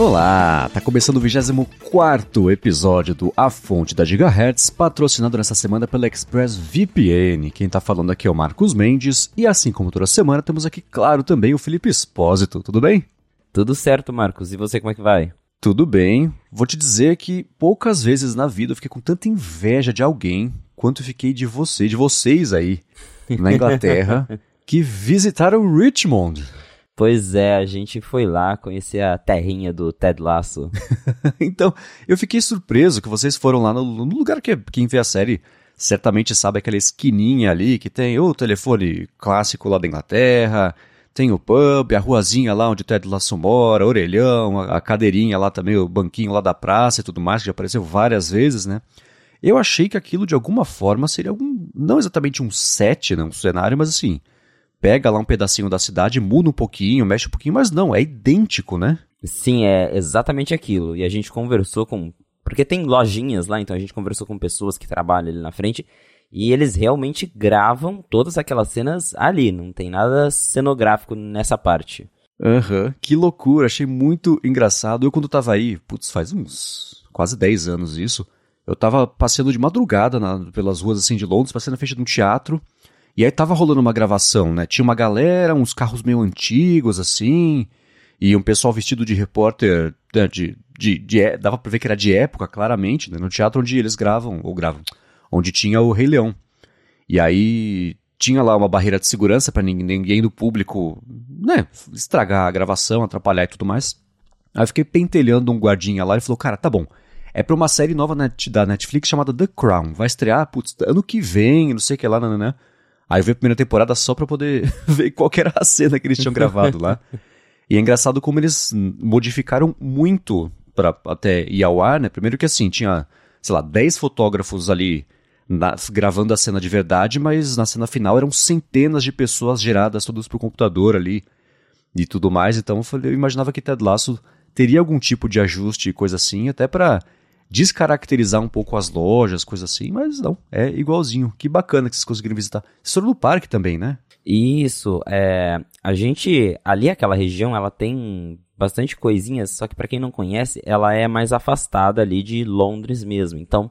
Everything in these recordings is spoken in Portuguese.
Olá, tá começando o 24 episódio do A Fonte da Gigahertz, patrocinado nessa semana pela Express VPN. Quem tá falando aqui é o Marcos Mendes, e assim como toda semana, temos aqui, claro, também o Felipe Espósito. Tudo bem? Tudo certo, Marcos. E você, como é que vai? Tudo bem. Vou te dizer que poucas vezes na vida eu fiquei com tanta inveja de alguém quanto fiquei de você, de vocês aí, na Inglaterra, que visitaram Richmond. Pois é, a gente foi lá conhecer a terrinha do Ted Lasso. então, eu fiquei surpreso que vocês foram lá no, no lugar que quem vê a série certamente sabe aquela esquininha ali que tem o telefone clássico lá da Inglaterra, tem o pub, a ruazinha lá onde o Ted Lasso mora, orelhão, a, cadeirinha lá também, o banquinho lá da praça e tudo mais, que já apareceu várias vezes, né? Eu achei que aquilo de alguma forma seria algum, não exatamente um set, né, um cenário, mas assim, pega lá um pedacinho da cidade, muda um pouquinho, mexe um pouquinho, mas não, é idêntico, né? Sim, é exatamente aquilo. E a gente conversou com. Porque tem lojinhas lá, então a gente conversou com pessoas que trabalham ali na frente. E eles realmente gravam todas aquelas cenas ali, não tem nada cenográfico nessa parte. Aham, uhum, que loucura, achei muito engraçado. Eu quando tava aí, putz, faz uns quase 10 anos isso, eu tava passeando de madrugada na, pelas ruas assim de Londres, passando na frente de um teatro, e aí tava rolando uma gravação, né? Tinha uma galera, uns carros meio antigos, assim, e um pessoal vestido de repórter, né, de, de, de, é, dava pra ver que era de época, claramente, né? No teatro onde eles gravam, ou gravam, onde tinha o Rei Leão. E aí tinha lá uma barreira de segurança para ninguém, do público, né, estragar a gravação, atrapalhar e tudo mais. Aí eu fiquei pentelhando um guardinha lá e falou, cara, tá bom, é pra uma série nova net, da Netflix chamada The Crown. Vai estrear, putz, ano que vem, não sei o que lá, né. Aí eu vi a primeira temporada só pra poder ver qual era a cena que eles tinham gravado lá. E é engraçado como eles modificaram muito para até ir ao ar, né? Primeiro que assim, tinha, sei lá, 10 fotógrafos ali na, gravando a cena de verdade, mas na cena final eram centenas de pessoas geradas todas por computador ali e tudo mais. Então eu, falei, eu imaginava que Ted Lasso teria algum tipo de ajuste e coisa assim, até para descaracterizar um pouco as lojas, coisa assim, mas não, é igualzinho. Que bacana que vocês conseguiram visitar. Vocês foram no parque também, né? Isso, é, a gente, ali aquela região, ela tem bastante coisinhas, só que para quem não conhece, ela é mais afastada ali de Londres mesmo. Então,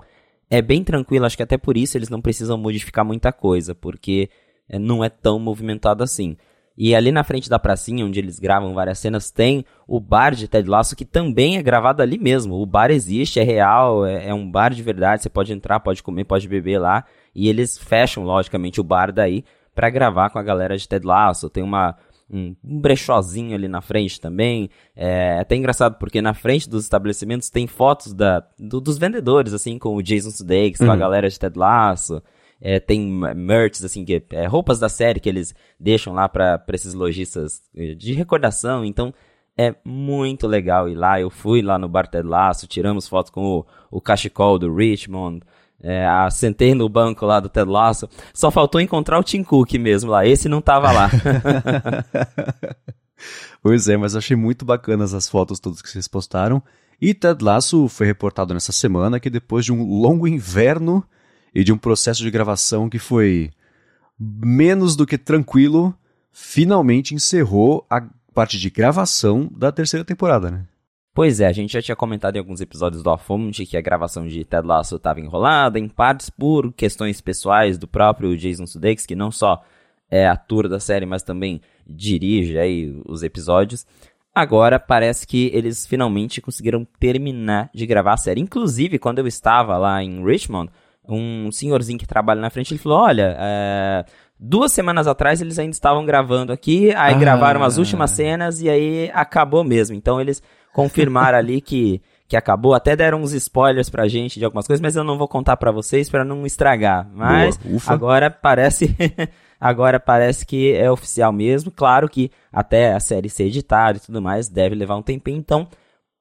é bem tranquilo, acho que até por isso eles não precisam modificar muita coisa, porque é, não é tão movimentado assim. E ali na frente da pracinha, onde eles gravam várias cenas, tem o bar de Ted Lasso, que também é gravado ali mesmo. O bar existe, é real, é, é um bar de verdade. Você pode entrar, pode comer, pode beber lá. E eles fecham, logicamente, o bar daí para gravar com a galera de Ted Lasso. Tem uma, um, um brechózinho ali na frente também. É até engraçado porque na frente dos estabelecimentos tem fotos da, do, dos vendedores, assim, com o Jason Sudeikis, uhum. com a uhum. galera de Ted Lasso. É, tem merch, assim, que, é, roupas da série que eles deixam lá para esses lojistas eh, de recordação. Então, é muito legal ir lá. Eu fui lá no Bar Ted Lasso, tiramos fotos com o, o cachecol do Richmond. É, sentei no banco lá do Ted Lasso. Só faltou encontrar o Tim Cook mesmo lá. Esse não tava lá. pois é, mas achei muito bacanas as fotos todas que vocês postaram. E Ted Lasso foi reportado nessa semana que depois de um longo inverno e de um processo de gravação que foi menos do que tranquilo, finalmente encerrou a parte de gravação da terceira temporada, né? Pois é, a gente já tinha comentado em alguns episódios do A Fonte que a gravação de Ted Lasso estava enrolada, em partes por questões pessoais do próprio Jason Sudeikis, que não só é ator da série, mas também dirige aí os episódios. Agora parece que eles finalmente conseguiram terminar de gravar a série. Inclusive, quando eu estava lá em Richmond, um senhorzinho que trabalha na frente, ele falou: Olha, é, duas semanas atrás eles ainda estavam gravando aqui, aí ah. gravaram as últimas cenas e aí acabou mesmo. Então eles confirmaram ali que, que acabou, até deram uns spoilers pra gente de algumas coisas, mas eu não vou contar para vocês para não estragar. Mas agora parece. agora parece que é oficial mesmo. Claro que até a série ser editada e tudo mais deve levar um tempinho, então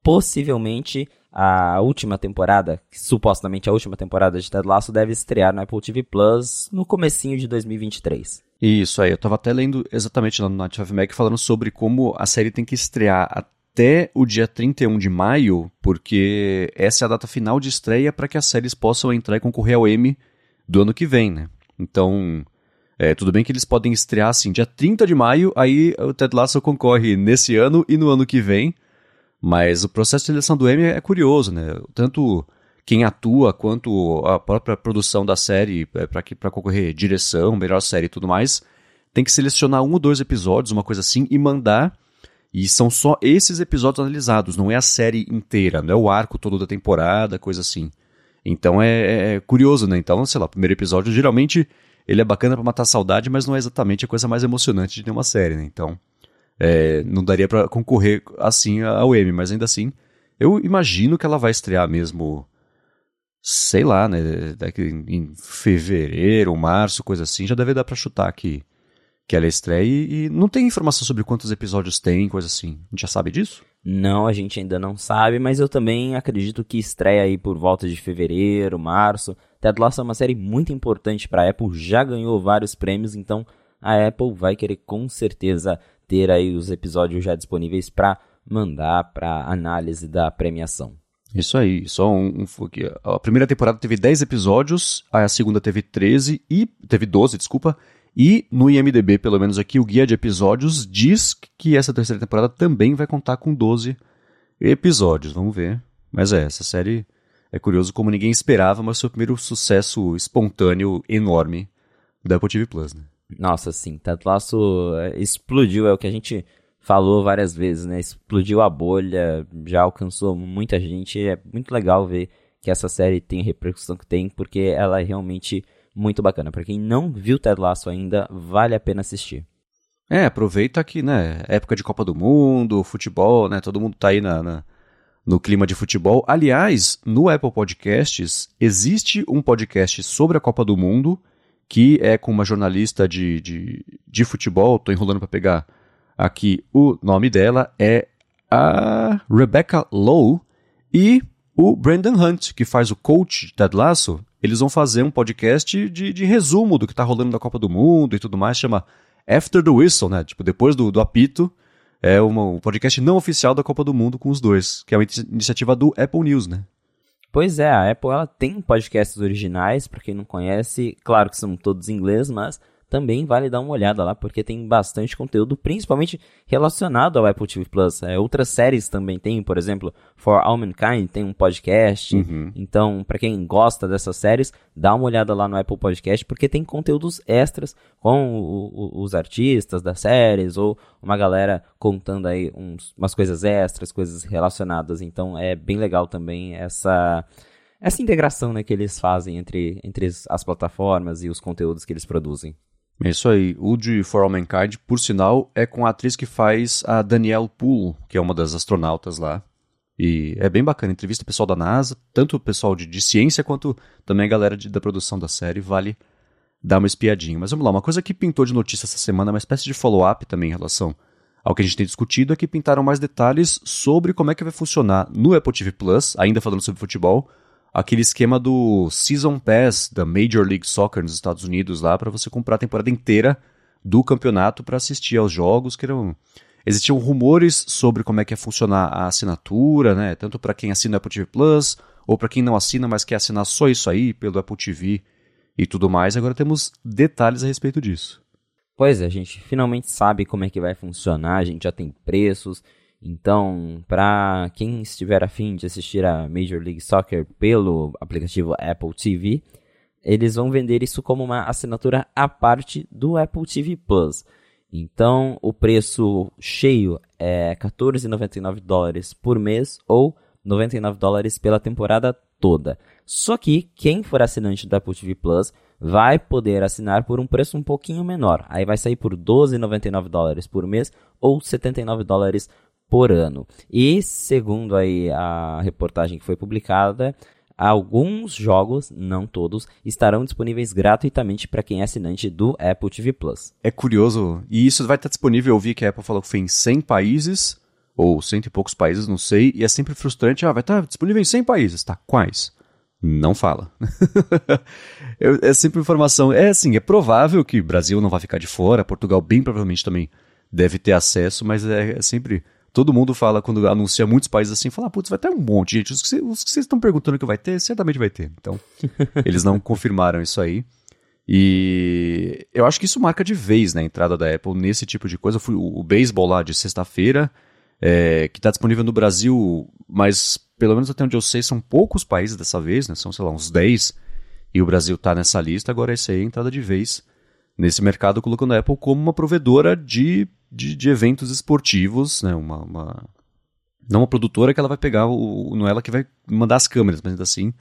possivelmente a última temporada, supostamente a última temporada de Ted Lasso, deve estrear no Apple TV Plus no comecinho de 2023. Isso aí, eu tava até lendo exatamente lá no Night of Mac falando sobre como a série tem que estrear até o dia 31 de maio, porque essa é a data final de estreia para que as séries possam entrar e concorrer ao Emmy do ano que vem, né? Então, é, tudo bem que eles podem estrear assim, dia 30 de maio, aí o Ted Lasso concorre nesse ano e no ano que vem. Mas o processo de seleção do Emmy é curioso, né? Tanto quem atua quanto a própria produção da série é, para concorrer direção, melhor série e tudo mais, tem que selecionar um ou dois episódios, uma coisa assim, e mandar. E são só esses episódios analisados, não é a série inteira, não é o arco todo da temporada, coisa assim. Então é, é, é curioso, né? Então, sei lá, o primeiro episódio geralmente ele é bacana para matar a saudade, mas não é exatamente a coisa mais emocionante de ter uma série, né? Então, é, não daria para concorrer assim ao Emmy, mas ainda assim, eu imagino que ela vai estrear mesmo, sei lá, né? Daqui em fevereiro, março, coisa assim, já deve dar para chutar que, que ela estreia. E, e não tem informação sobre quantos episódios tem, coisa assim. A gente já sabe disso? Não, a gente ainda não sabe, mas eu também acredito que estreia aí por volta de fevereiro, março. Ted Lasso é uma série muito importante para a Apple, já ganhou vários prêmios, então a Apple vai querer com certeza ter aí os episódios já disponíveis para mandar para análise da premiação. Isso aí, só um, um, A primeira temporada teve 10 episódios, a segunda teve 13 e. teve 12, desculpa. E no IMDB, pelo menos aqui, o guia de episódios diz que essa terceira temporada também vai contar com 12 episódios. Vamos ver. Mas é, essa série é curioso como ninguém esperava, mas foi o primeiro sucesso espontâneo enorme da Apple TV Plus, né? Nossa, sim, Ted Lasso é, explodiu, é o que a gente falou várias vezes, né? Explodiu a bolha, já alcançou muita gente. É muito legal ver que essa série tem a repercussão que tem, porque ela realmente muito bacana. Para quem não viu Ted Lasso ainda, vale a pena assistir. É, aproveita que, né, época de Copa do Mundo, futebol, né, todo mundo tá aí na, na no clima de futebol. Aliás, no Apple Podcasts, existe um podcast sobre a Copa do Mundo, que é com uma jornalista de, de, de futebol, tô enrolando para pegar aqui o nome dela, é a Rebecca Lowe e o Brandon Hunt, que faz o coach Ted Lasso. Eles vão fazer um podcast de, de resumo do que tá rolando da Copa do Mundo e tudo mais, chama After the Whistle, né? Tipo, depois do, do apito, é uma, um podcast não oficial da Copa do Mundo com os dois, que é uma iniciativa do Apple News, né? Pois é, a Apple ela tem podcasts originais, para quem não conhece, claro que são todos em inglês, mas também vale dar uma olhada lá, porque tem bastante conteúdo, principalmente relacionado ao Apple TV Plus. É, outras séries também tem, por exemplo, For All Mankind tem um podcast. Uhum. Então, para quem gosta dessas séries, dá uma olhada lá no Apple Podcast, porque tem conteúdos extras com o, o, os artistas das séries, ou uma galera contando aí uns, umas coisas extras, coisas relacionadas. Então, é bem legal também essa essa integração né, que eles fazem entre, entre as plataformas e os conteúdos que eles produzem. É isso aí. De For All Mankind, por sinal, é com a atriz que faz a Danielle Poole, que é uma das astronautas lá. E é bem bacana. Entrevista pessoal da NASA, tanto o pessoal de, de ciência quanto também a galera de, da produção da série. Vale dar uma espiadinha. Mas vamos lá, uma coisa que pintou de notícia essa semana, uma espécie de follow-up também em relação ao que a gente tem discutido, é que pintaram mais detalhes sobre como é que vai funcionar no Apple TV Plus, ainda falando sobre futebol, aquele esquema do Season Pass da Major League Soccer nos Estados Unidos lá para você comprar a temporada inteira do campeonato para assistir aos jogos que eram existiam rumores sobre como é que ia funcionar a assinatura, né, tanto para quem assina Apple TV Plus ou para quem não assina, mas quer assinar só isso aí pelo Apple TV e tudo mais. Agora temos detalhes a respeito disso. Pois é, a gente finalmente sabe como é que vai funcionar, a gente já tem preços, então, para quem estiver afim de assistir a Major League Soccer pelo aplicativo Apple TV, eles vão vender isso como uma assinatura à parte do Apple TV Plus. Então, o preço cheio é 14,99 dólares por mês ou 99 dólares pela temporada toda. Só que quem for assinante do Apple TV Plus vai poder assinar por um preço um pouquinho menor. Aí vai sair por 12,99 dólares por mês ou 79 dólares por ano. E segundo aí a reportagem que foi publicada, alguns jogos, não todos, estarão disponíveis gratuitamente para quem é assinante do Apple TV Plus. É curioso, e isso vai estar disponível, eu vi que a Apple falou que foi em 100 países, ou cento e poucos países, não sei, e é sempre frustrante, ah, vai estar disponível em 100 países, tá? Quais? Não fala. é sempre informação. É assim, é provável que Brasil não vai ficar de fora, Portugal bem provavelmente também deve ter acesso, mas é, é sempre todo mundo fala, quando anuncia muitos países assim, fala, ah, putz, vai ter um monte, gente. Os que vocês estão perguntando que vai ter, certamente vai ter. Então, eles não confirmaram isso aí. E eu acho que isso marca de vez na né, entrada da Apple nesse tipo de coisa. Fui o, o beisebol lá de sexta-feira, é, que está disponível no Brasil, mas pelo menos até onde eu sei, são poucos países dessa vez, né? São, sei lá, uns 10. E o Brasil está nessa lista, agora esse aí é a entrada de vez nesse mercado, colocando a Apple como uma provedora de, de, de eventos esportivos, né? Uma, uma, não uma produtora que ela vai pegar, o, não é ela que vai mandar as câmeras, mas ainda assim,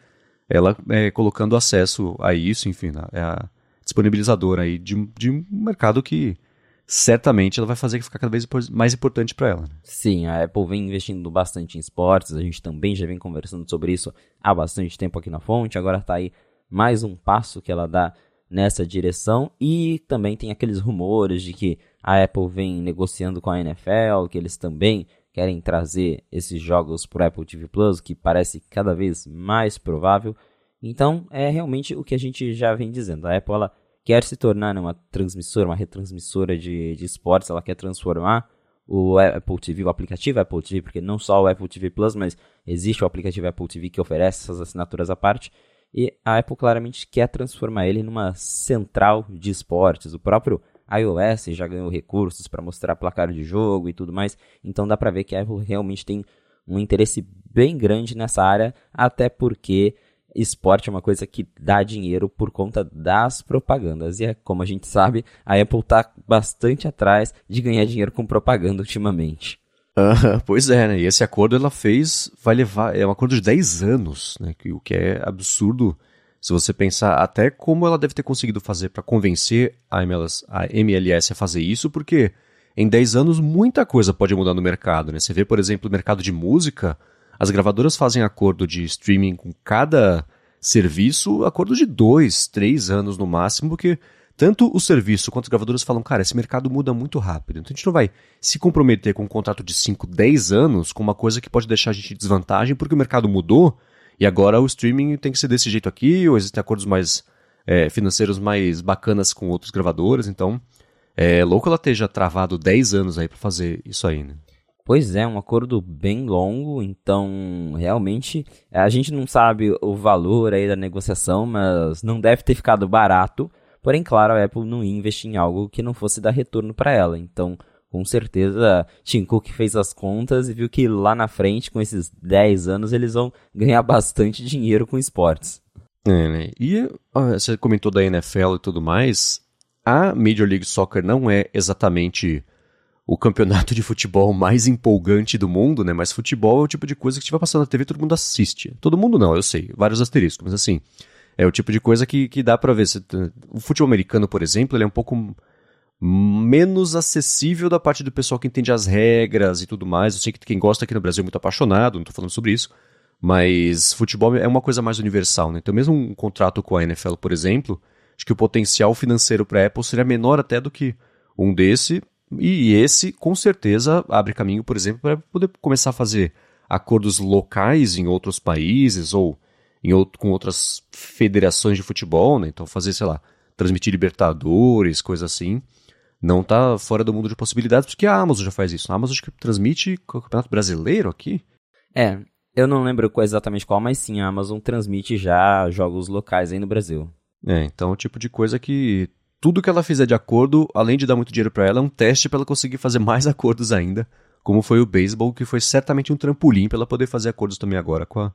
ela é, colocando acesso a isso, enfim, né? é a disponibilizadora aí de, de um mercado que certamente ela vai fazer ficar cada vez mais importante para ela. Né? Sim, a Apple vem investindo bastante em esportes, a gente também já vem conversando sobre isso há bastante tempo aqui na fonte, agora está aí mais um passo que ela dá nessa direção e também tem aqueles rumores de que a Apple vem negociando com a NFL, que eles também querem trazer esses jogos para o Apple TV Plus, que parece cada vez mais provável. Então, é realmente o que a gente já vem dizendo. A Apple ela quer se tornar uma transmissora, uma retransmissora de, de esportes, ela quer transformar o Apple TV, o aplicativo Apple TV, porque não só o Apple TV Plus, mas existe o aplicativo Apple TV que oferece essas assinaturas à parte, e a Apple claramente quer transformar ele numa central de esportes. O próprio iOS já ganhou recursos para mostrar placar de jogo e tudo mais, então dá para ver que a Apple realmente tem um interesse bem grande nessa área, até porque esporte é uma coisa que dá dinheiro por conta das propagandas. E é, como a gente sabe, a Apple está bastante atrás de ganhar dinheiro com propaganda ultimamente. Uh, pois é, né? E esse acordo ela fez, vai levar, é um acordo de 10 anos, né? O que é absurdo se você pensar até como ela deve ter conseguido fazer para convencer a MLS, a MLS a fazer isso, porque em 10 anos muita coisa pode mudar no mercado, né? Você vê, por exemplo, o mercado de música, as gravadoras fazem acordo de streaming com cada serviço, acordo de dois, três anos no máximo, porque tanto o serviço quanto as gravadoras falam, cara, esse mercado muda muito rápido. Então a gente não vai se comprometer com um contrato de 5, 10 anos com uma coisa que pode deixar a gente em desvantagem, porque o mercado mudou e agora o streaming tem que ser desse jeito aqui, ou existem acordos mais é, financeiros mais bacanas com outros gravadores. Então é louco ela esteja travado 10 anos aí para fazer isso aí, né? Pois é, um acordo bem longo, então realmente a gente não sabe o valor aí da negociação, mas não deve ter ficado barato. Porém, claro, a Apple não ia investir em algo que não fosse dar retorno para ela. Então, com certeza, Tim Cook fez as contas e viu que lá na frente, com esses 10 anos, eles vão ganhar bastante dinheiro com esportes. É, né? E ó, você comentou da NFL e tudo mais. A Major League Soccer não é exatamente o campeonato de futebol mais empolgante do mundo, né? Mas futebol é o tipo de coisa que estiver passando na TV todo mundo assiste. Todo mundo não, eu sei, vários asteriscos, mas assim, é o tipo de coisa que, que dá para ver. O futebol americano, por exemplo, ele é um pouco menos acessível da parte do pessoal que entende as regras e tudo mais. Eu sei que quem gosta aqui no Brasil é muito apaixonado, não tô falando sobre isso, mas futebol é uma coisa mais universal, né? Então mesmo um contrato com a NFL, por exemplo, acho que o potencial financeiro para a Apple seria menor até do que um desse, e esse, com certeza, abre caminho, por exemplo, para poder começar a fazer acordos locais em outros países ou outro, com outras federações de futebol, né? Então fazer, sei lá, transmitir Libertadores, coisa assim. Não tá fora do mundo de possibilidades, porque a Amazon já faz isso. A Amazon acho que transmite o Campeonato Brasileiro aqui. É, eu não lembro exatamente qual, mas sim, a Amazon transmite já jogos locais aí no Brasil. É, então é o tipo de coisa que tudo que ela fizer de acordo, além de dar muito dinheiro para ela, é um teste para ela conseguir fazer mais acordos ainda, como foi o beisebol, que foi certamente um trampolim para ela poder fazer acordos também agora com a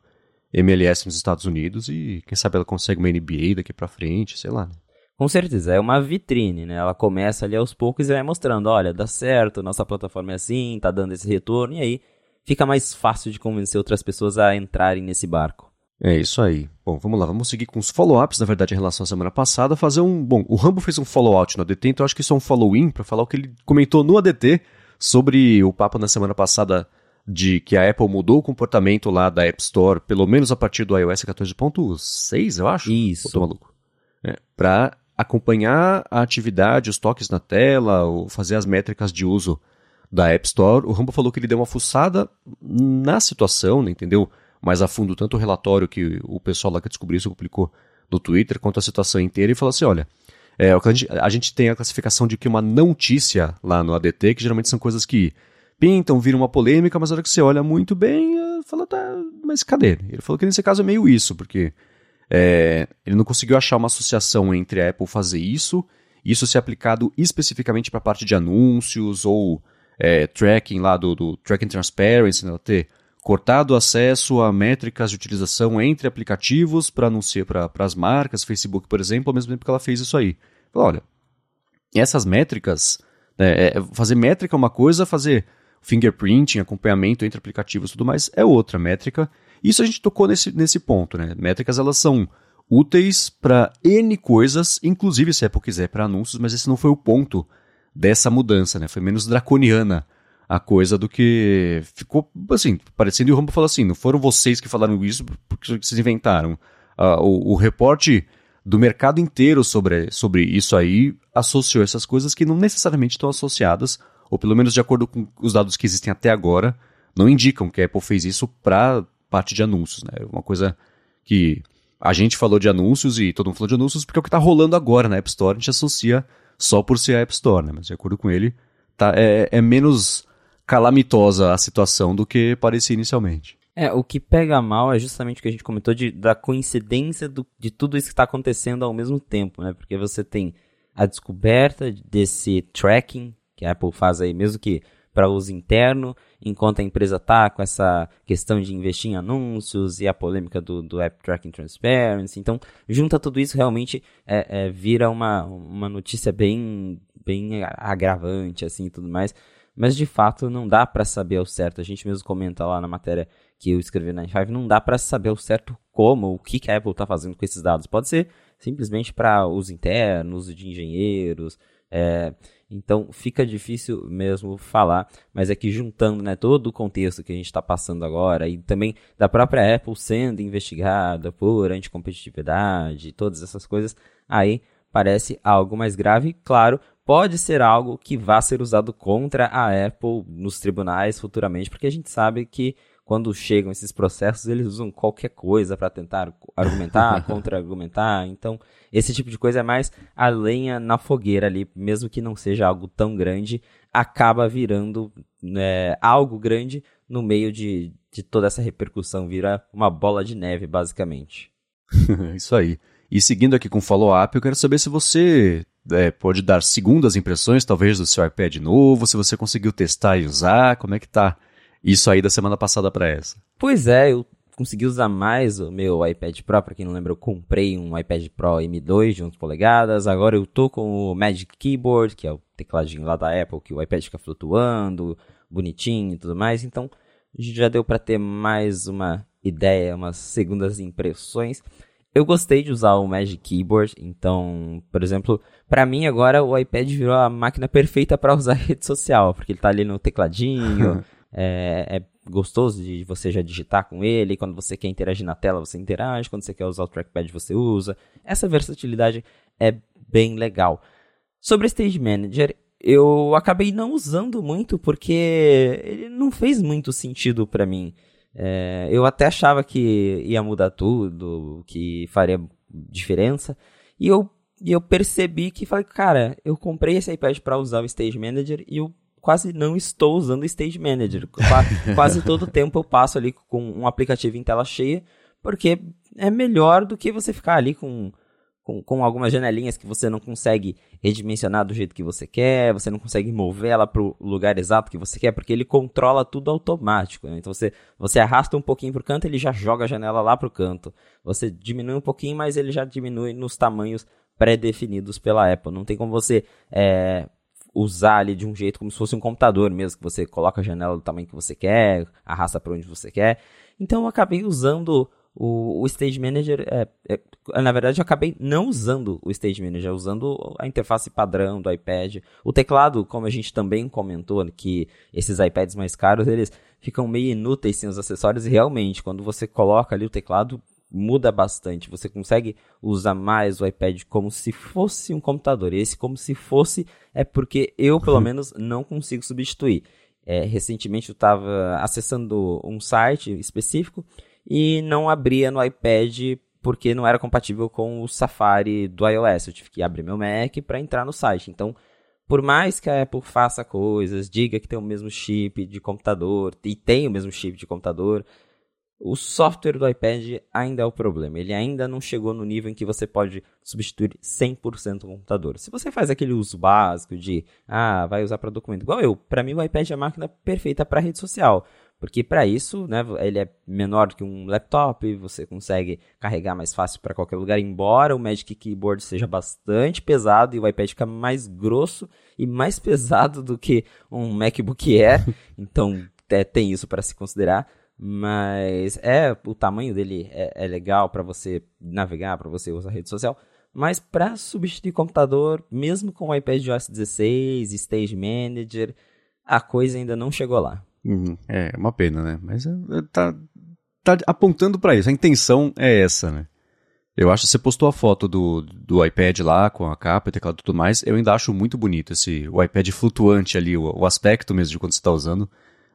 MLS nos Estados Unidos e quem sabe ela consegue uma NBA daqui para frente, sei lá. Né? Com certeza, é uma vitrine, né? Ela começa ali aos poucos e vai mostrando, olha, dá certo, nossa plataforma é assim, tá dando esse retorno, e aí fica mais fácil de convencer outras pessoas a entrarem nesse barco. É isso aí. Bom, vamos lá, vamos seguir com os follow-ups, na verdade, em relação à semana passada, fazer um... Bom, o Rambo fez um follow-out no ADT, então acho que isso é um follow-in para falar o que ele comentou no ADT sobre o papo na semana passada de que a Apple mudou o comportamento lá da App Store, pelo menos a partir do iOS 14.6, eu acho. Isso. tô maluco. É, para acompanhar a atividade, os toques na tela, ou fazer as métricas de uso da App Store. O Rambo falou que ele deu uma fuçada na situação, né, entendeu? mais a fundo tanto o relatório que o pessoal lá que descobriu isso publicou no Twitter, quanto a situação inteira, e falou assim: olha, é, a, gente, a gente tem a classificação de que uma notícia lá no ADT, que geralmente são coisas que pintam, viram uma polêmica, mas na hora que você olha muito bem, fala, tá, mas cadê? Ele falou que nesse caso é meio isso, porque é, ele não conseguiu achar uma associação entre a Apple fazer isso, isso ser aplicado especificamente para a parte de anúncios ou é, tracking lá do, do Tracking Transparency, né, ter cortado acesso a métricas de utilização entre aplicativos para anunciar para as marcas, Facebook, por exemplo, ao mesmo tempo que ela fez isso aí. Falou, olha, essas métricas, né, é, fazer métrica é uma coisa, fazer fingerprinting, acompanhamento entre aplicativos e tudo mais é outra métrica. Isso a gente tocou nesse, nesse ponto, né? Métricas elas são úteis para N coisas, inclusive se a Apple quiser para anúncios, mas esse não foi o ponto dessa mudança, né? Foi menos draconiana a coisa do que ficou assim, parecendo e o Rambo falou assim, não foram vocês que falaram isso porque vocês inventaram. Uh, o, o reporte do mercado inteiro sobre, sobre isso aí associou essas coisas que não necessariamente estão associadas, ou pelo menos de acordo com os dados que existem até agora, não indicam que a Apple fez isso para parte de anúncios, né? Uma coisa que a gente falou de anúncios e todo mundo falou de anúncios porque é o que está rolando agora na App Store, a gente associa só por ser a App Store, né? Mas de acordo com ele, tá, é, é menos calamitosa a situação do que parecia inicialmente. É, o que pega mal é justamente o que a gente comentou de, da coincidência do, de tudo isso que está acontecendo ao mesmo tempo, né? Porque você tem a descoberta desse tracking que a Apple faz aí, mesmo que para uso interno, enquanto a empresa está com essa questão de investir em anúncios e a polêmica do, do App Tracking Transparency. Então, junta tudo isso, realmente é, é, vira uma, uma notícia bem, bem agravante, assim, tudo mais. Mas, de fato, não dá para saber ao certo. A gente mesmo comenta lá na matéria que eu escrevi na Five, não dá para saber ao certo como, o que, que a Apple está fazendo com esses dados. Pode ser simplesmente para uso interno, uso de engenheiros. É, então fica difícil mesmo falar, mas é que juntando né, todo o contexto que a gente está passando agora e também da própria Apple sendo investigada por anticompetitividade, todas essas coisas, aí parece algo mais grave. Claro, pode ser algo que vá ser usado contra a Apple nos tribunais futuramente, porque a gente sabe que quando chegam esses processos, eles usam qualquer coisa para tentar argumentar, contra-argumentar. Então, esse tipo de coisa é mais a lenha na fogueira ali, mesmo que não seja algo tão grande, acaba virando né, algo grande no meio de, de toda essa repercussão, vira uma bola de neve, basicamente. Isso aí. E seguindo aqui com o follow-up, eu quero saber se você é, pode dar segundas impressões, talvez, do seu iPad novo, se você conseguiu testar e usar, como é que tá isso aí da semana passada para essa? Pois é, eu consegui usar mais o meu iPad Pro, para quem não lembra, eu comprei um iPad Pro M2 de 11 polegadas, agora eu tô com o Magic Keyboard, que é o tecladinho lá da Apple, que o iPad fica flutuando, bonitinho e tudo mais, então já deu para ter mais uma ideia, umas segundas impressões. Eu gostei de usar o Magic Keyboard, então, por exemplo, para mim agora o iPad virou a máquina perfeita para usar rede social, porque ele tá ali no tecladinho, é, é, gostoso de você já digitar com ele. Quando você quer interagir na tela, você interage. Quando você quer usar o trackpad, você usa. Essa versatilidade é bem legal. Sobre Stage Manager, eu acabei não usando muito porque ele não fez muito sentido para mim. É, eu até achava que ia mudar tudo, que faria diferença. E eu, eu percebi que falei, cara, eu comprei esse iPad para usar o Stage Manager e eu quase não estou usando o Stage Manager. quase todo o tempo eu passo ali com um aplicativo em tela cheia, porque é melhor do que você ficar ali com, com, com algumas janelinhas que você não consegue redimensionar do jeito que você quer, você não consegue mover ela para o lugar exato que você quer, porque ele controla tudo automático. Né? Então você, você arrasta um pouquinho para o canto, ele já joga a janela lá para o canto. Você diminui um pouquinho, mas ele já diminui nos tamanhos pré-definidos pela Apple. Não tem como você é, usar ali de um jeito como se fosse um computador mesmo, que você coloca a janela do tamanho que você quer, arrasta para onde você quer. Então eu acabei usando o, o Stage Manager, é, é, na verdade eu acabei não usando o Stage Manager, usando a interface padrão do iPad. O teclado, como a gente também comentou, que esses iPads mais caros, eles ficam meio inúteis sem os acessórios e realmente, quando você coloca ali o teclado, muda bastante. Você consegue usar mais o iPad como se fosse um computador. E esse como se fosse é porque eu, pelo menos, não consigo substituir. É, recentemente eu estava acessando um site específico e não abria no iPad porque não era compatível com o Safari do iOS. Eu tive que abrir meu Mac para entrar no site. Então, por mais que a Apple faça coisas, diga que tem o mesmo chip de computador, e tem o mesmo chip de computador, o software do iPad ainda é o problema. Ele ainda não chegou no nível em que você pode substituir 100% o computador. Se você faz aquele uso básico de, ah, vai usar para documento, igual eu, para mim o iPad é a máquina perfeita para rede social. Porque para isso, né, ele é menor que um laptop, você consegue carregar mais fácil para qualquer lugar, embora o Magic Keyboard seja bastante pesado e o iPad fica mais grosso e mais pesado do que um MacBook Air. então, é, tem isso para se considerar. Mas é o tamanho dele é, é legal para você navegar, para você usar rede social. Mas para substituir computador, mesmo com o iPad OS 16, Stage Manager, a coisa ainda não chegou lá. Uhum. É uma pena, né? Mas é, é, tá, tá apontando para isso. A intenção é essa, né? Eu acho que você postou a foto do, do iPad lá com a capa e teclado e tudo mais. Eu ainda acho muito bonito esse o iPad flutuante ali, o, o aspecto mesmo de quando você está usando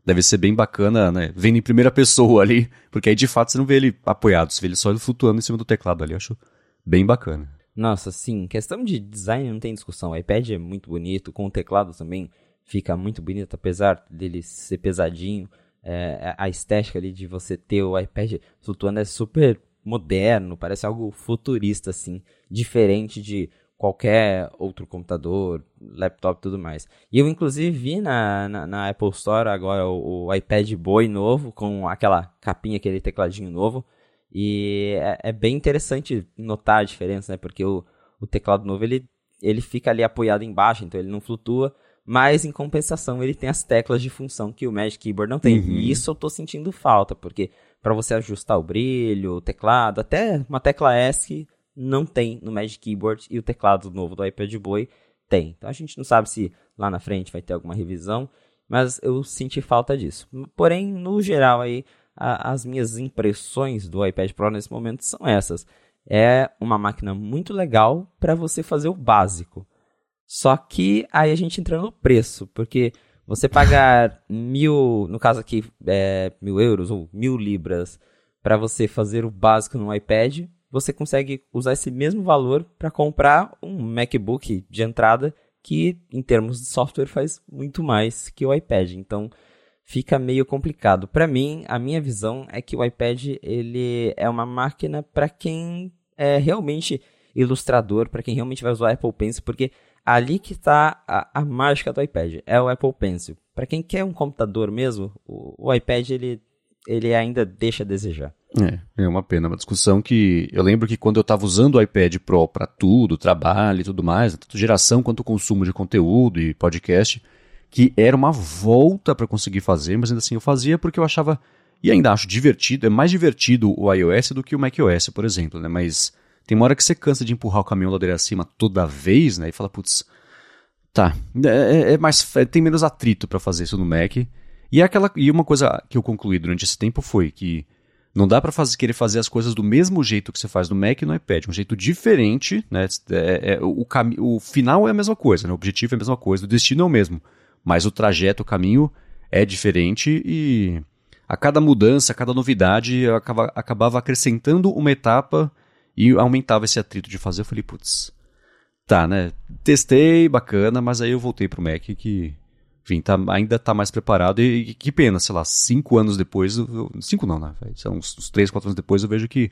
deve ser bem bacana, né? Vendo em primeira pessoa ali, porque aí de fato você não vê ele apoiado, você vê ele só ele flutuando em cima do teclado ali, eu acho bem bacana. Nossa, sim, questão de design não tem discussão. O iPad é muito bonito, com o teclado também fica muito bonito, apesar dele ser pesadinho. É, a estética ali de você ter o iPad flutuando é super moderno, parece algo futurista, assim, diferente de qualquer outro computador, laptop e tudo mais. E eu, inclusive, vi na, na, na Apple Store agora o, o, iPad Boy novo, com aquela capinha, aquele tecladinho novo. E é, é, bem interessante notar a diferença, né? Porque o, o teclado novo, ele, ele fica ali apoiado embaixo, então ele não flutua. Mas, em compensação, ele tem as teclas de função que o Magic Keyboard não tem. Uhum. E isso eu tô sentindo falta, porque para você ajustar o brilho, o teclado, até uma tecla S não tem no Magic Keyboard e o teclado novo do iPad Boy tem. Então a gente não sabe se lá na frente vai ter alguma revisão, mas eu senti falta disso. Porém, no geral aí, a, as minhas impressões do iPad Pro nesse momento são essas. É uma máquina muito legal para você fazer o básico. Só que aí a gente entra no preço, porque você pagar mil, no caso aqui, é, mil euros ou mil libras para você fazer o básico no iPad, você consegue usar esse mesmo valor para comprar um MacBook de entrada que, em termos de software, faz muito mais que o iPad. Então, fica meio complicado. Para mim, a minha visão é que o iPad ele é uma máquina para quem é realmente ilustrador, para quem realmente vai usar o Apple Pencil, porque ali que está a, a, mágica do iPad, é o Apple Pencil. Para quem quer um computador mesmo, o, o iPad ele, ele ainda deixa a desejar. É, é uma pena, uma discussão que eu lembro que quando eu estava usando o iPad Pro para tudo, trabalho e tudo mais, tanto geração quanto consumo de conteúdo e podcast, que era uma volta para conseguir fazer, mas ainda assim eu fazia porque eu achava e ainda acho divertido, é mais divertido o iOS do que o macOS, por exemplo, né? Mas tem uma hora que você cansa de empurrar o caminhão ladeira acima toda vez, né? E fala, putz, tá, é, é, é mais, é, tem menos atrito para fazer isso no Mac. E aquela e uma coisa que eu concluí durante esse tempo foi que não dá para querer fazer as coisas do mesmo jeito que você faz no Mac e no iPad, um jeito diferente, né? É, é, o, o final é a mesma coisa, né? o objetivo é a mesma coisa, o destino é o mesmo, mas o trajeto, o caminho é diferente e a cada mudança, a cada novidade, eu acaba, acabava acrescentando uma etapa e aumentava esse atrito de fazer. Eu falei, putz, tá, né? Testei, bacana, mas aí eu voltei pro Mac que enfim, tá, ainda está mais preparado e, e, que pena, sei lá, cinco anos depois, eu, cinco não, né? São uns, uns três, quatro anos depois eu vejo que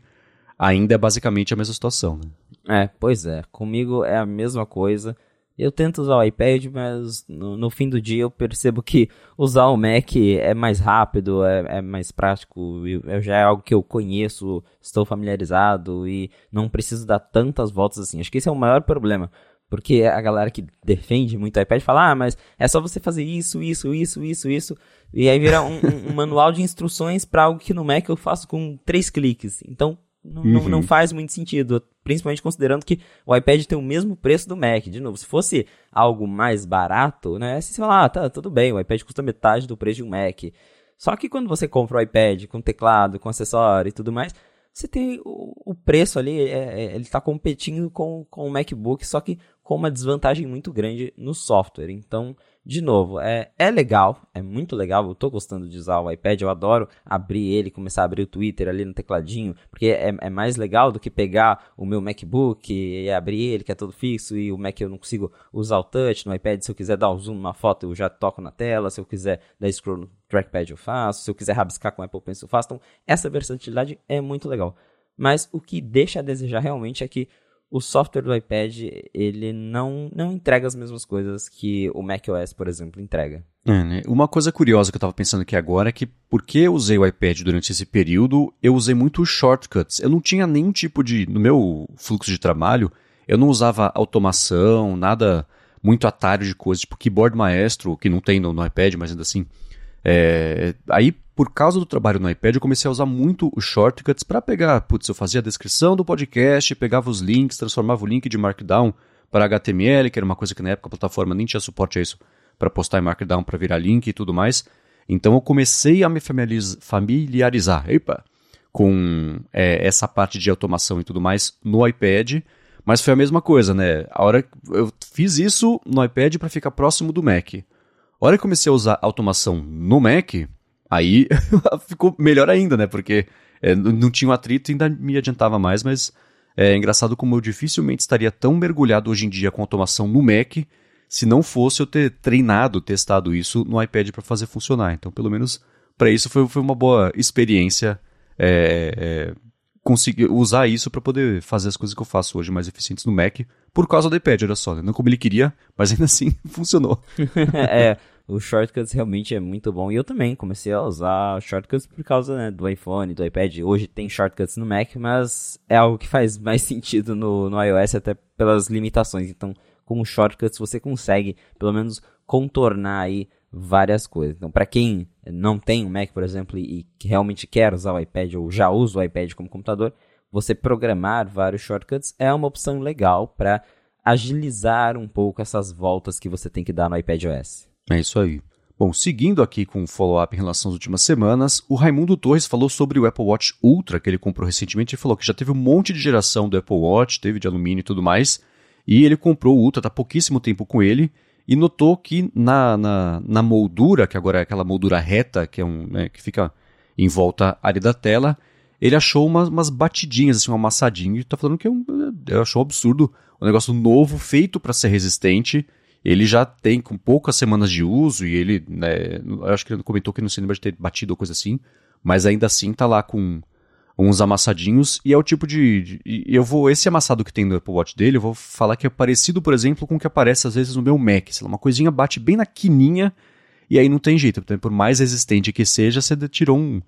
ainda é basicamente a mesma situação, né? É, pois é. Comigo é a mesma coisa. Eu tento usar o iPad, mas no, no, fim do dia eu percebo que usar o Mac é mais rápido, é, é mais prático, eu, já é algo que eu conheço, estou familiarizado e não preciso dar tantas voltas assim. Acho que esse é o maior problema. Porque a galera que defende muito o iPad fala, ah, mas é só você fazer isso, isso, isso, isso, isso. E aí vira um, um, manual de instruções para algo que no Mac eu faço com três cliques. Então, não, uhum. não, não, faz muito sentido. Principalmente considerando que o iPad tem o mesmo preço do Mac. De novo, se fosse algo mais barato, né? Você fala, ah, tá, tudo bem, o iPad custa metade do preço de um Mac. Só que quando você compra o iPad com teclado, com acessório e tudo mais, você tem o, o preço ali, é, é, ele está competindo com, com o MacBook, só que com uma desvantagem muito grande no software. Então, de novo, é, é legal, é muito legal. Eu tô gostando de usar o iPad, eu adoro abrir ele, começar a abrir o Twitter ali no tecladinho, porque é, é mais legal do que pegar o meu MacBook e abrir ele, que é todo fixo, e o Mac eu não consigo usar o touch. No iPad, se eu quiser dar um zoom numa foto, eu já toco na tela. Se eu quiser dar scroll no trackpad, eu faço. Se eu quiser rabiscar com o Apple Pencil, eu faço. Então, essa versatilidade é muito legal. Mas o que deixa a desejar realmente é que o software do iPad ele não, não entrega as mesmas coisas que o macOS, por exemplo, entrega. É, né? Uma coisa curiosa que eu estava pensando aqui agora é que porque eu usei o iPad durante esse período, eu usei muito shortcuts. Eu não tinha nenhum tipo de. No meu fluxo de trabalho, eu não usava automação, nada muito atalho de coisas, tipo keyboard maestro, que não tem no, no iPad, mas ainda assim. É, aí, por causa do trabalho no iPad, eu comecei a usar muito os shortcuts para pegar, putz, eu fazia a descrição do podcast, pegava os links, transformava o link de Markdown para HTML, que era uma coisa que na época a plataforma nem tinha suporte a isso, para postar em Markdown para virar link e tudo mais. Então eu comecei a me familiarizar, epa, com é, essa parte de automação e tudo mais no iPad, mas foi a mesma coisa, né? A hora eu fiz isso no iPad para ficar próximo do Mac. A hora que comecei a usar automação no Mac, aí ficou melhor ainda, né? Porque é, não tinha um atrito e ainda me adiantava mais, mas é engraçado como eu dificilmente estaria tão mergulhado hoje em dia com automação no Mac se não fosse eu ter treinado, testado isso no iPad para fazer funcionar. Então, pelo menos para isso foi, foi uma boa experiência é, é, conseguir usar isso para poder fazer as coisas que eu faço hoje mais eficientes no Mac por causa do iPad, olha só, né? não como ele queria, mas ainda assim funcionou. é, o Shortcuts realmente é muito bom. E eu também comecei a usar Shortcuts por causa né, do iPhone, do iPad. Hoje tem Shortcuts no Mac, mas é algo que faz mais sentido no, no iOS até pelas limitações. Então, com Shortcuts você consegue, pelo menos, contornar aí várias coisas. Então, para quem não tem um Mac, por exemplo, e realmente quer usar o iPad ou já usa o iPad como computador, você programar vários shortcuts é uma opção legal para agilizar um pouco essas voltas que você tem que dar no iPad OS. É isso aí. Bom, seguindo aqui com o follow-up em relação às últimas semanas, o Raimundo Torres falou sobre o Apple Watch Ultra que ele comprou recentemente e falou que já teve um monte de geração do Apple Watch, teve de alumínio e tudo mais, e ele comprou o Ultra, está pouquíssimo tempo com ele, e notou que na, na, na, moldura, que agora é aquela moldura reta, que, é um, né, que fica em volta área da tela, ele achou umas, umas batidinhas, assim, um amassadinho, e está falando que é um, eu achou um absurdo, um negócio novo, feito para ser resistente, ele já tem com poucas semanas de uso e ele, né, eu acho que ele comentou que não se lembra de ter batido ou coisa assim, mas ainda assim tá lá com uns amassadinhos e é o tipo de, de eu vou esse amassado que tem no Apple Watch dele, eu vou falar que é parecido, por exemplo, com o que aparece às vezes no meu Mac, sei lá, uma coisinha bate bem na quininha e aí não tem jeito, por mais resistente que seja, você tirou um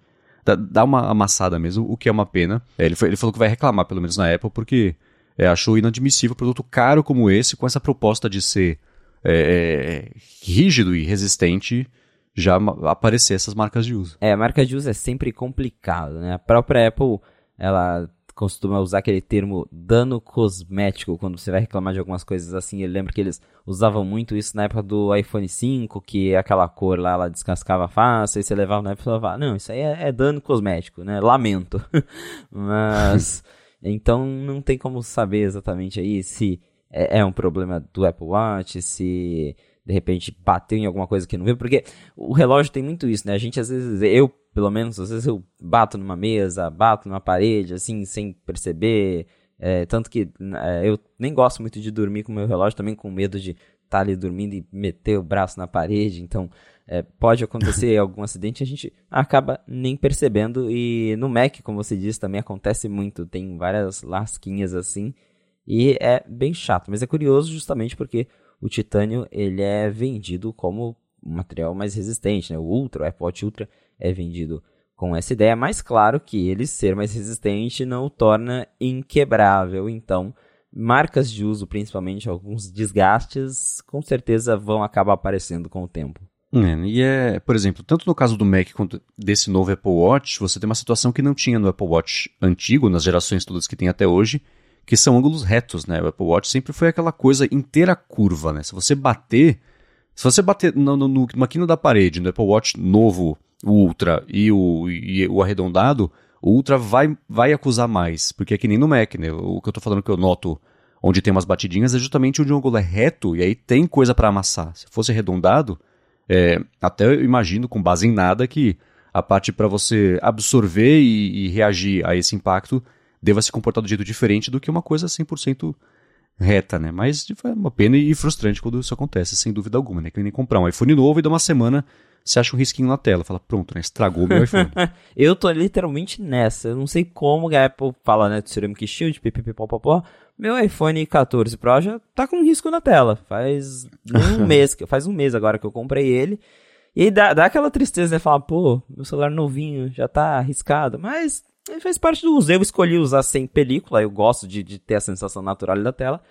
dá uma amassada mesmo, o que é uma pena. É, ele, foi, ele falou que vai reclamar, pelo menos na Apple, porque é, achou inadmissível um produto caro como esse, com essa proposta de ser é, é, rígido e resistente já aparecer essas marcas de uso. É, marca de uso é sempre complicado, né? A própria Apple, ela costuma usar aquele termo dano cosmético quando você vai reclamar de algumas coisas assim. Eu lembro que eles usavam muito isso na época do iPhone 5, que aquela cor lá ela descascava fácil, e você levava na Apple e falava, não, isso aí é, é dano cosmético, né? Lamento. Mas, então não tem como saber exatamente aí se é, é um problema do Apple Watch, se de repente bateu em alguma coisa que não viu, porque o relógio tem muito isso, né? A gente às vezes, eu pelo menos, às vezes eu bato numa mesa, bato numa parede, assim, sem perceber. É, tanto que é, eu nem gosto muito de dormir com o meu relógio, também com medo de estar tá ali dormindo e meter o braço na parede, então é, pode acontecer algum acidente, a gente acaba nem percebendo. E no Mac, como você disse, também acontece muito, tem várias lasquinhas assim. E é bem chato, mas é curioso justamente porque o titânio ele é vendido como um material mais resistente, né? O Ultra, o Watch Ultra é vendido com essa ideia, mas claro que ele ser mais resistente não o torna inquebrável, então marcas de uso, principalmente alguns desgastes, com certeza vão acabar aparecendo com o tempo. É, e é, por exemplo, tanto no caso do Mac quanto desse novo Apple Watch, você tem uma situação que não tinha no Apple Watch antigo, nas gerações todas que tem até hoje, que são ângulos retos, né? O Apple Watch sempre foi aquela coisa inteira curva, né? Se você bater, se você bater no, no, numa quina da parede, no Apple Watch novo, o Ultra e o, e o arredondado, o Ultra vai, vai acusar mais, porque é que nem no Mac, né? O que eu tô falando que eu noto onde tem umas batidinhas, é justamente onde o ângulo é reto e aí tem coisa para amassar. Se fosse arredondado, é, até eu imagino, com base em nada, que a parte para você absorver e, e, reagir a esse impacto deva se comportar de jeito diferente do que uma coisa 100% reta, né? Mas é uma pena e frustrante quando isso acontece, sem dúvida alguma, né? Que nem comprar um iPhone novo e dar uma semana você acha um risquinho na tela. Fala, pronto, né? Estragou meu iPhone. eu tô literalmente nessa. Eu não sei como a Apple fala, né? Do Ceramic Shield, pipipipopopó. Meu iPhone 14 Pro já tá com risco na tela. Faz um mês, faz um mês agora que eu comprei ele. E aí dá, dá aquela tristeza, né? Falar, pô, meu celular novinho já tá arriscado. Mas faz parte do uso. Eu escolhi usar sem película. Eu gosto de, de ter a sensação natural da tela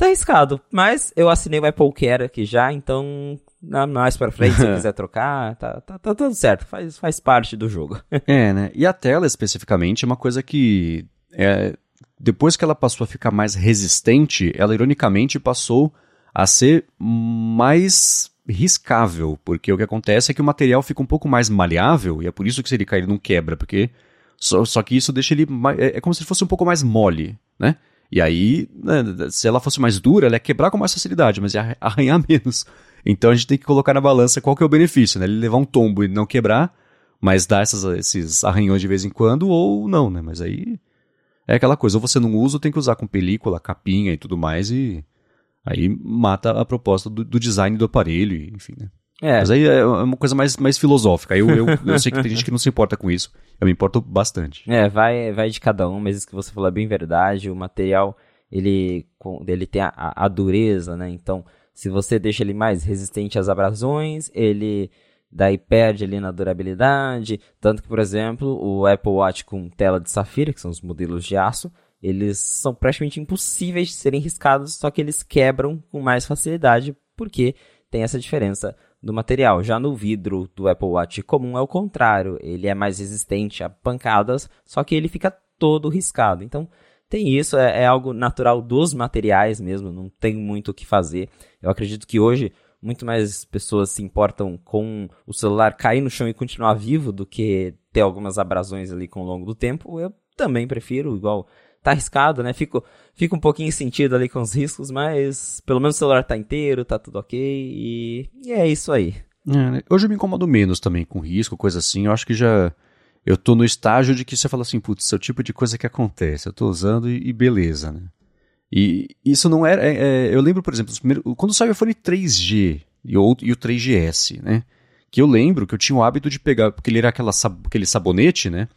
tá arriscado. Mas eu assinei o Apple Care aqui já, então mais pra frente, se quiser trocar, tá, tá, tá, tudo certo, faz, faz parte do jogo. é, né? E a tela, especificamente, é uma coisa que. É, depois que ela passou a ficar mais resistente, ela ironicamente passou a ser mais riscável, porque o que acontece é que o material fica um pouco mais maleável, e é por isso que se ele cair ele não quebra, porque só, só que isso deixa ele é, é como se fosse um pouco mais mole, né? E aí, né, se ela fosse mais dura, ela ia quebrar com mais facilidade, mas ia arranhar menos. Então a gente tem que colocar na balança qual que é o benefício, né? Ele levar um tombo e não quebrar, mas dar essas, esses arranhões de vez em quando, ou não, né? Mas aí é aquela coisa, ou você não usa, ou tem que usar com película, capinha e tudo mais, e aí mata a proposta do, do design do aparelho, enfim, né? É. Mas aí é uma coisa mais, mais filosófica. Eu, eu, eu sei que tem gente que não se importa com isso. Eu me importo bastante. É, vai, vai de cada um, mas isso que você falou é bem verdade. O material, ele, ele tem a, a dureza, né? Então, se você deixa ele mais resistente às abrasões, ele daí perde ali na durabilidade. Tanto que, por exemplo, o Apple Watch com tela de safira, que são os modelos de aço, eles são praticamente impossíveis de serem riscados, só que eles quebram com mais facilidade, porque tem essa diferença do material. Já no vidro do Apple Watch comum é o contrário, ele é mais resistente a pancadas, só que ele fica todo riscado. Então, tem isso, é, é algo natural dos materiais mesmo, não tem muito o que fazer. Eu acredito que hoje muito mais pessoas se importam com o celular cair no chão e continuar vivo do que ter algumas abrasões ali com o longo do tempo. Eu também prefiro, igual tá arriscado, né? Fico, fico um pouquinho sentido ali com os riscos, mas pelo menos o celular tá inteiro, tá tudo ok e, e é isso aí. É, né? Hoje eu me incomodo menos também com risco, coisa assim. Eu acho que já. Eu tô no estágio de que você fala assim, putz, é o tipo de coisa que acontece. Eu tô usando e, e beleza, né? E isso não era. É, é, eu lembro, por exemplo, quando saiu o iPhone 3G e o, e o 3GS, né? Que eu lembro que eu tinha o hábito de pegar, porque ele era aquela, aquele sabonete, né?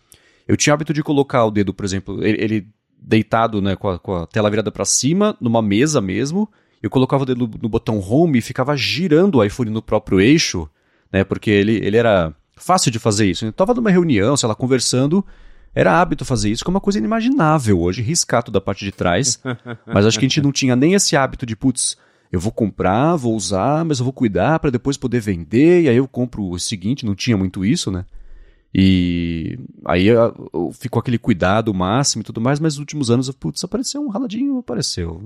Eu tinha o hábito de colocar o dedo, por exemplo, ele, ele deitado né, com, a, com a tela virada para cima, numa mesa mesmo. Eu colocava o dedo no, no, botão home e ficava girando o iPhone no próprio eixo, né? Porque ele, ele era fácil de fazer isso. Eu estava numa reunião, sei lá, conversando. Era hábito fazer isso, que é uma coisa inimaginável hoje, riscar toda a parte de trás. mas acho que a gente não tinha nem esse hábito de, putz, eu vou comprar, vou usar, mas eu vou cuidar para depois poder vender, e aí eu compro o seguinte, não tinha muito isso, né? E aí ficou aquele cuidado máximo e tudo mais, mas nos últimos anos, putz, apareceu um raladinho, apareceu.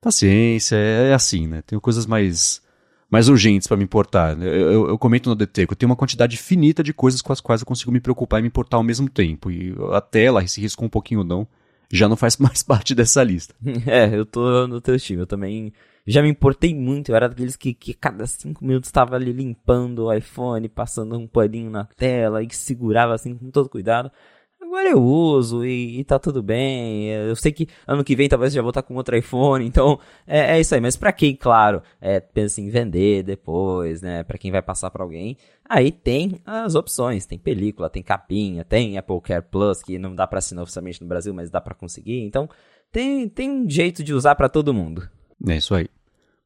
Paciência, é, é assim, né? Tenho coisas mais mais urgentes para me importar. Eu, eu, eu, comento no DT que eu tenho uma quantidade finita de coisas com as quais eu consigo me preocupar e me importar ao mesmo tempo. E a tela, se riscou um pouquinho ou não, já não faz mais parte dessa lista. É, eu tô no teu time. Eu também já me importei muito. Eu era daqueles que, que cada cinco minutos estava ali limpando o iPhone, passando um paninho na tela e segurava assim com todo cuidado. Agora eu uso e, e tá tudo bem. Eu sei que ano que vem talvez já vou estar com outro iPhone, então é, é isso aí. Mas para quem, claro, é, pensa em vender depois, né? Para quem vai passar para alguém, aí tem as opções. Tem película, tem capinha, tem Apple Care Plus que não dá para assinar oficialmente no Brasil, mas dá para conseguir. Então tem, tem um jeito de usar para todo mundo. É isso aí.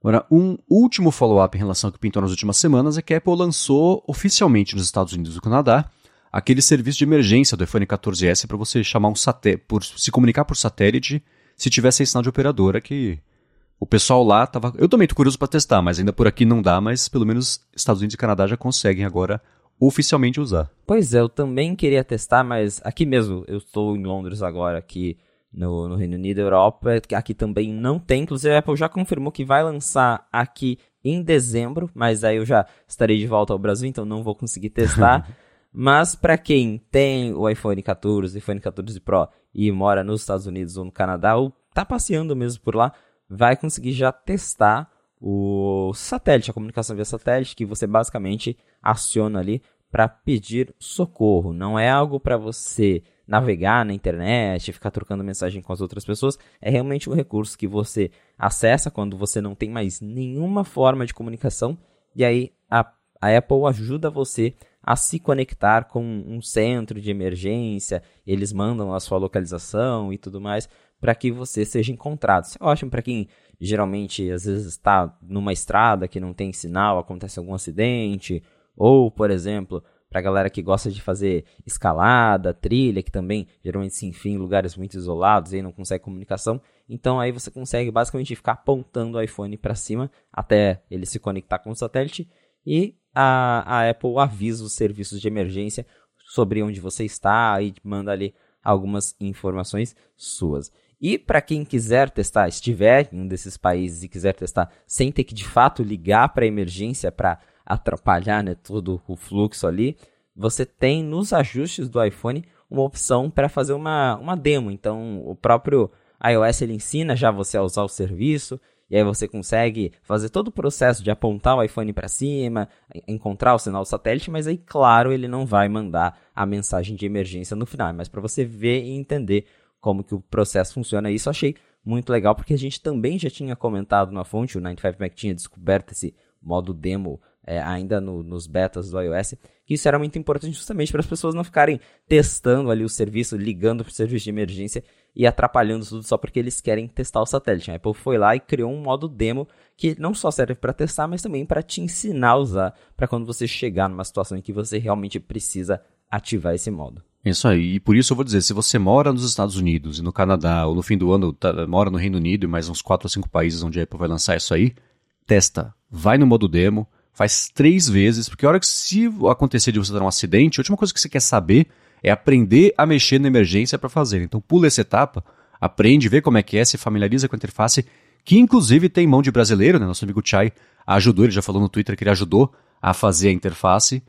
Agora, um último follow-up em relação ao que pintou nas últimas semanas é que a Apple lançou oficialmente nos Estados Unidos e Canadá aquele serviço de emergência do iPhone 14S para você chamar um satélite, por se comunicar por satélite se tivesse sinal de operadora que o pessoal lá tava. Eu também tô curioso para testar, mas ainda por aqui não dá, mas pelo menos Estados Unidos e Canadá já conseguem agora oficialmente usar. Pois é, eu também queria testar, mas aqui mesmo, eu estou em Londres agora, aqui no, no Reino Unido e Europa, aqui também não tem. Inclusive a Apple já confirmou que vai lançar aqui em dezembro, mas aí eu já estarei de volta ao Brasil, então não vou conseguir testar. Mas para quem tem o iPhone 14, iPhone 14 Pro e mora nos Estados Unidos ou no Canadá, o tá passeando mesmo por lá, vai conseguir já testar o satélite, a comunicação via satélite, que você basicamente aciona ali para pedir socorro. Não é algo para você navegar na internet, ficar trocando mensagem com as outras pessoas. É realmente um recurso que você acessa quando você não tem mais nenhuma forma de comunicação. E aí a, a Apple ajuda você a se conectar com um centro de emergência. Eles mandam a sua localização e tudo mais para que você seja encontrado. Isso é ótimo para quem geralmente às vezes está numa estrada que não tem sinal, acontece algum acidente, ou, por exemplo, para a galera que gosta de fazer escalada, trilha, que também geralmente se enfia em lugares muito isolados e não consegue comunicação. Então aí você consegue basicamente ficar apontando o iPhone para cima até ele se conectar com o satélite e a, a Apple avisa os serviços de emergência sobre onde você está e manda ali algumas informações suas. E para quem quiser testar, estiver em um desses países e quiser testar sem ter que de fato ligar para a emergência para atrapalhar né, todo o fluxo ali, você tem nos ajustes do iPhone uma opção para fazer uma, uma demo. Então o próprio iOS ele ensina já você a usar o serviço. E aí você consegue fazer todo o processo de apontar o iPhone para cima, encontrar o sinal satélite, mas aí, claro, ele não vai mandar a mensagem de emergência no final. Mas para você ver e entender como que o processo funciona. Isso eu achei muito legal, porque a gente também já tinha comentado na fonte, o 95Mac tinha descoberto esse modo demo é, ainda no, nos betas do iOS, que isso era muito importante justamente para as pessoas não ficarem testando ali o serviço, ligando para o serviço de emergência e atrapalhando tudo só porque eles querem testar o satélite. A Apple foi lá e criou um modo demo que não só serve para testar, mas também para te ensinar a usar para quando você chegar numa situação em que você realmente precisa ativar esse modo. Isso aí, e por isso eu vou dizer, se você mora nos Estados Unidos e no Canadá, ou no fim do ano tá, mora no Reino Unido e mais uns 4 ou 5 países onde a Apple vai lançar isso aí, testa, vai no modo demo, faz três vezes, porque a hora que se acontecer de você dar um acidente, a última coisa que você quer saber é aprender a mexer na emergência para fazer. Então pula essa etapa, aprende, vê como é que é, se familiariza com a interface, que inclusive tem mão de brasileiro, né? Nosso amigo Chai ajudou, ele já falou no Twitter que ele ajudou a fazer a interface.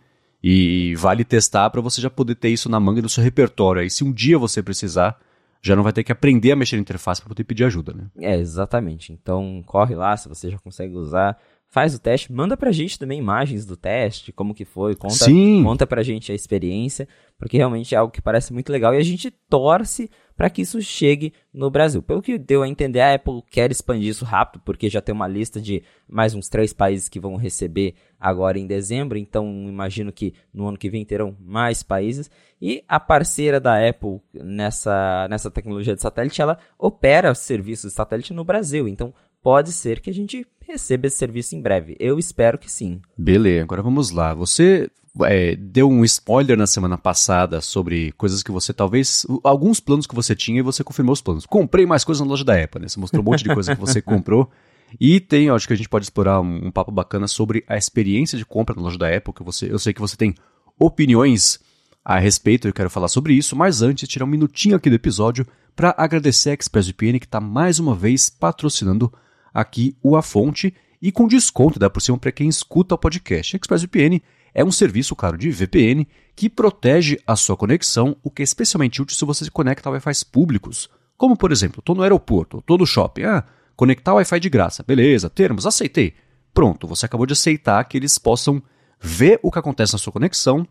E vale testar para você já poder ter isso na manga do seu repertório. Aí, se um dia você precisar, já não vai ter que aprender a mexer na interface para poder pedir ajuda, né? É, exatamente. Então, corre lá se você já consegue usar faz o teste, manda pra gente também imagens do teste, como que foi, conta, Sim. conta pra gente a experiência, porque realmente é algo que parece muito legal e a gente torce para que isso chegue no Brasil. Pelo que deu a entender, a Apple quer expandir isso rápido, porque já tem uma lista de mais uns três países que vão receber agora em dezembro, então imagino que no ano que vem terão mais países. E a parceira da Apple nessa, nessa tecnologia de satélite, ela opera serviços de satélite no Brasil, então pode ser que a gente receba esse serviço em breve. Eu espero que sim. Beleza, agora vamos lá. Você é, deu um spoiler na semana passada sobre coisas que você talvez. alguns planos que você tinha e você confirmou os planos. Comprei mais coisas na loja da Apple, né? Você mostrou um monte de coisa que você comprou. E tem, acho que a gente pode explorar um, um, papo bacana sobre a experiência de compra na loja da Apple, que você, eu sei que você tem opiniões a respeito, eu quero falar sobre isso, mas antes, tirar um minutinho aqui do episódio para agradecer a ExpressVPN que está mais uma vez patrocinando aqui o A Fonte e com desconto dá por cima para quem escuta o podcast. ExpressVPN é um serviço, claro, de VPN que protege a sua conexão, o que é especialmente útil se você se conecta a Wi-Fi públicos. Como, por exemplo, estou no aeroporto, estou no shopping, ah, conectar Wi-Fi de graça, beleza, termos, aceitei. Pronto, você acabou de aceitar que eles possam ver o que acontece na sua conexão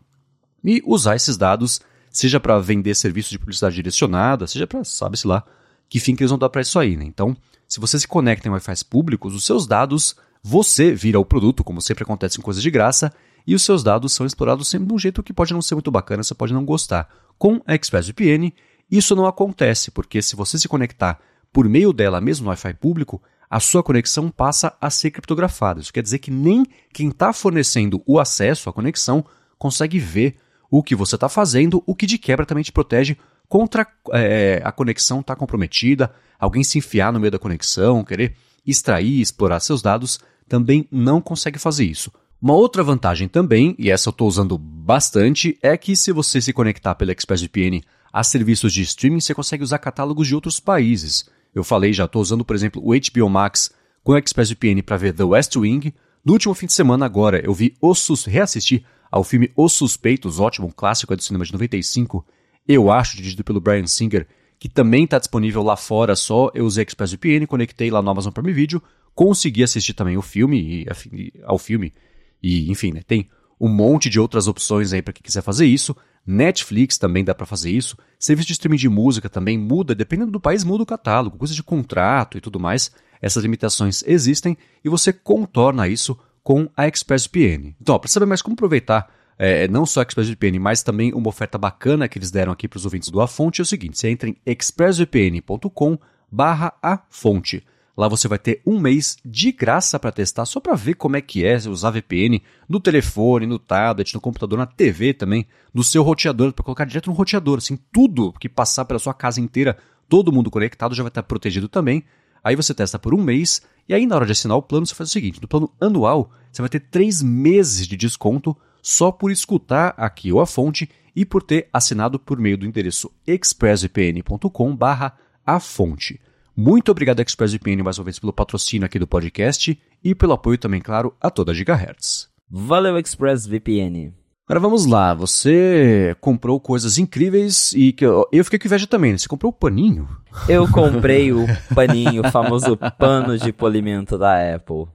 e usar esses dados, seja para vender serviços de publicidade direcionada, seja para, sabe-se lá, que fim que eles vão dar para isso aí, né? Então, se você se conecta em Wi-Fi públicos, os seus dados, você vira o produto, como sempre acontece em coisas de graça, e os seus dados são explorados sempre de um jeito que pode não ser muito bacana, você pode não gostar. Com a ExpressVPN, isso não acontece, porque se você se conectar por meio dela mesmo no Wi-Fi público, a sua conexão passa a ser criptografada. Isso quer dizer que nem quem está fornecendo o acesso à conexão consegue ver o que você está fazendo, o que de quebra também te protege contra é, a conexão estar tá comprometida, alguém se enfiar no meio da conexão, querer extrair, explorar seus dados, também não consegue fazer isso. Uma outra vantagem também, e essa eu estou usando bastante, é que se você se conectar pela ExpressVPN a serviços de streaming, você consegue usar catálogos de outros países. Eu falei já, estou usando, por exemplo, o HBO Max com a ExpressVPN para ver The West Wing. No último fim de semana agora, eu vi Os Sus reassistir ao filme Os Suspeitos, ótimo, um clássico do cinema de 95, eu acho, dirigido pelo Brian Singer, que também está disponível lá fora só. Eu usei ExpressVPN, conectei lá no Amazon Prime Video, consegui assistir também o filme, e, ao filme, e enfim, né, tem um monte de outras opções aí para quem quiser fazer isso. Netflix também dá para fazer isso. Serviço de streaming de música também muda, dependendo do país muda o catálogo, coisa de contrato e tudo mais. Essas limitações existem e você contorna isso com a ExpressVPN. Então, para saber mais como aproveitar é, não só ExpressVPN, mas também uma oferta bacana que eles deram aqui para os ouvintes do A Fonte é o seguinte: você entra em expressvpn.com barra a fonte. Lá você vai ter um mês de graça para testar, só para ver como é que é usar VPN no telefone, no tablet, no computador, na TV também, no seu roteador, para colocar direto no roteador, assim, tudo que passar pela sua casa inteira, todo mundo conectado já vai estar protegido também. Aí você testa por um mês, e aí na hora de assinar o plano, você faz o seguinte: no plano anual, você vai ter três meses de desconto só por escutar aqui ou a fonte e por ter assinado por meio do endereço expressvpn.com barra a fonte. Muito obrigado ExpressVPN mais uma vez pelo patrocínio aqui do podcast e pelo apoio também, claro, a toda a Gigahertz. Valeu ExpressVPN. Agora vamos lá, você comprou coisas incríveis e que eu, eu fiquei com inveja também, né? Você comprou o paninho? Eu comprei o paninho, o famoso pano de polimento da Apple.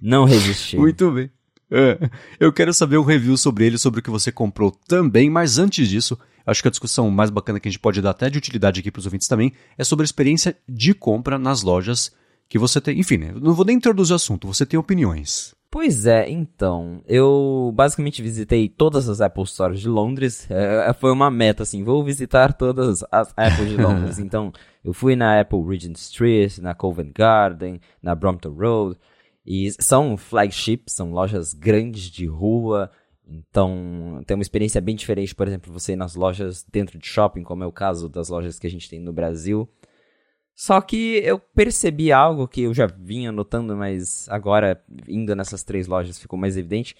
Não resisti. Muito bem. É, eu quero saber um review sobre ele, sobre o que você comprou também, mas antes disso, acho que a discussão mais bacana que a gente pode dar até de utilidade aqui para os ouvintes também é sobre a experiência de compra nas lojas que você tem. Enfim, né, não vou nem introduzir o assunto, você tem opiniões. Pois é, então, eu basicamente visitei todas as Apple Stores de Londres, é, é, foi uma meta, assim, vou visitar todas as Apple de Londres, então eu fui na Apple Regent Street, na Covent Garden, na Brompton Road, e são flagships, são lojas grandes de rua, então tem uma experiência bem diferente, por exemplo, você ir nas lojas dentro de shopping, como é o caso das lojas que a gente tem no Brasil, só que eu percebi algo que eu já vinha notando, mas agora, indo nessas três lojas, ficou mais evidente.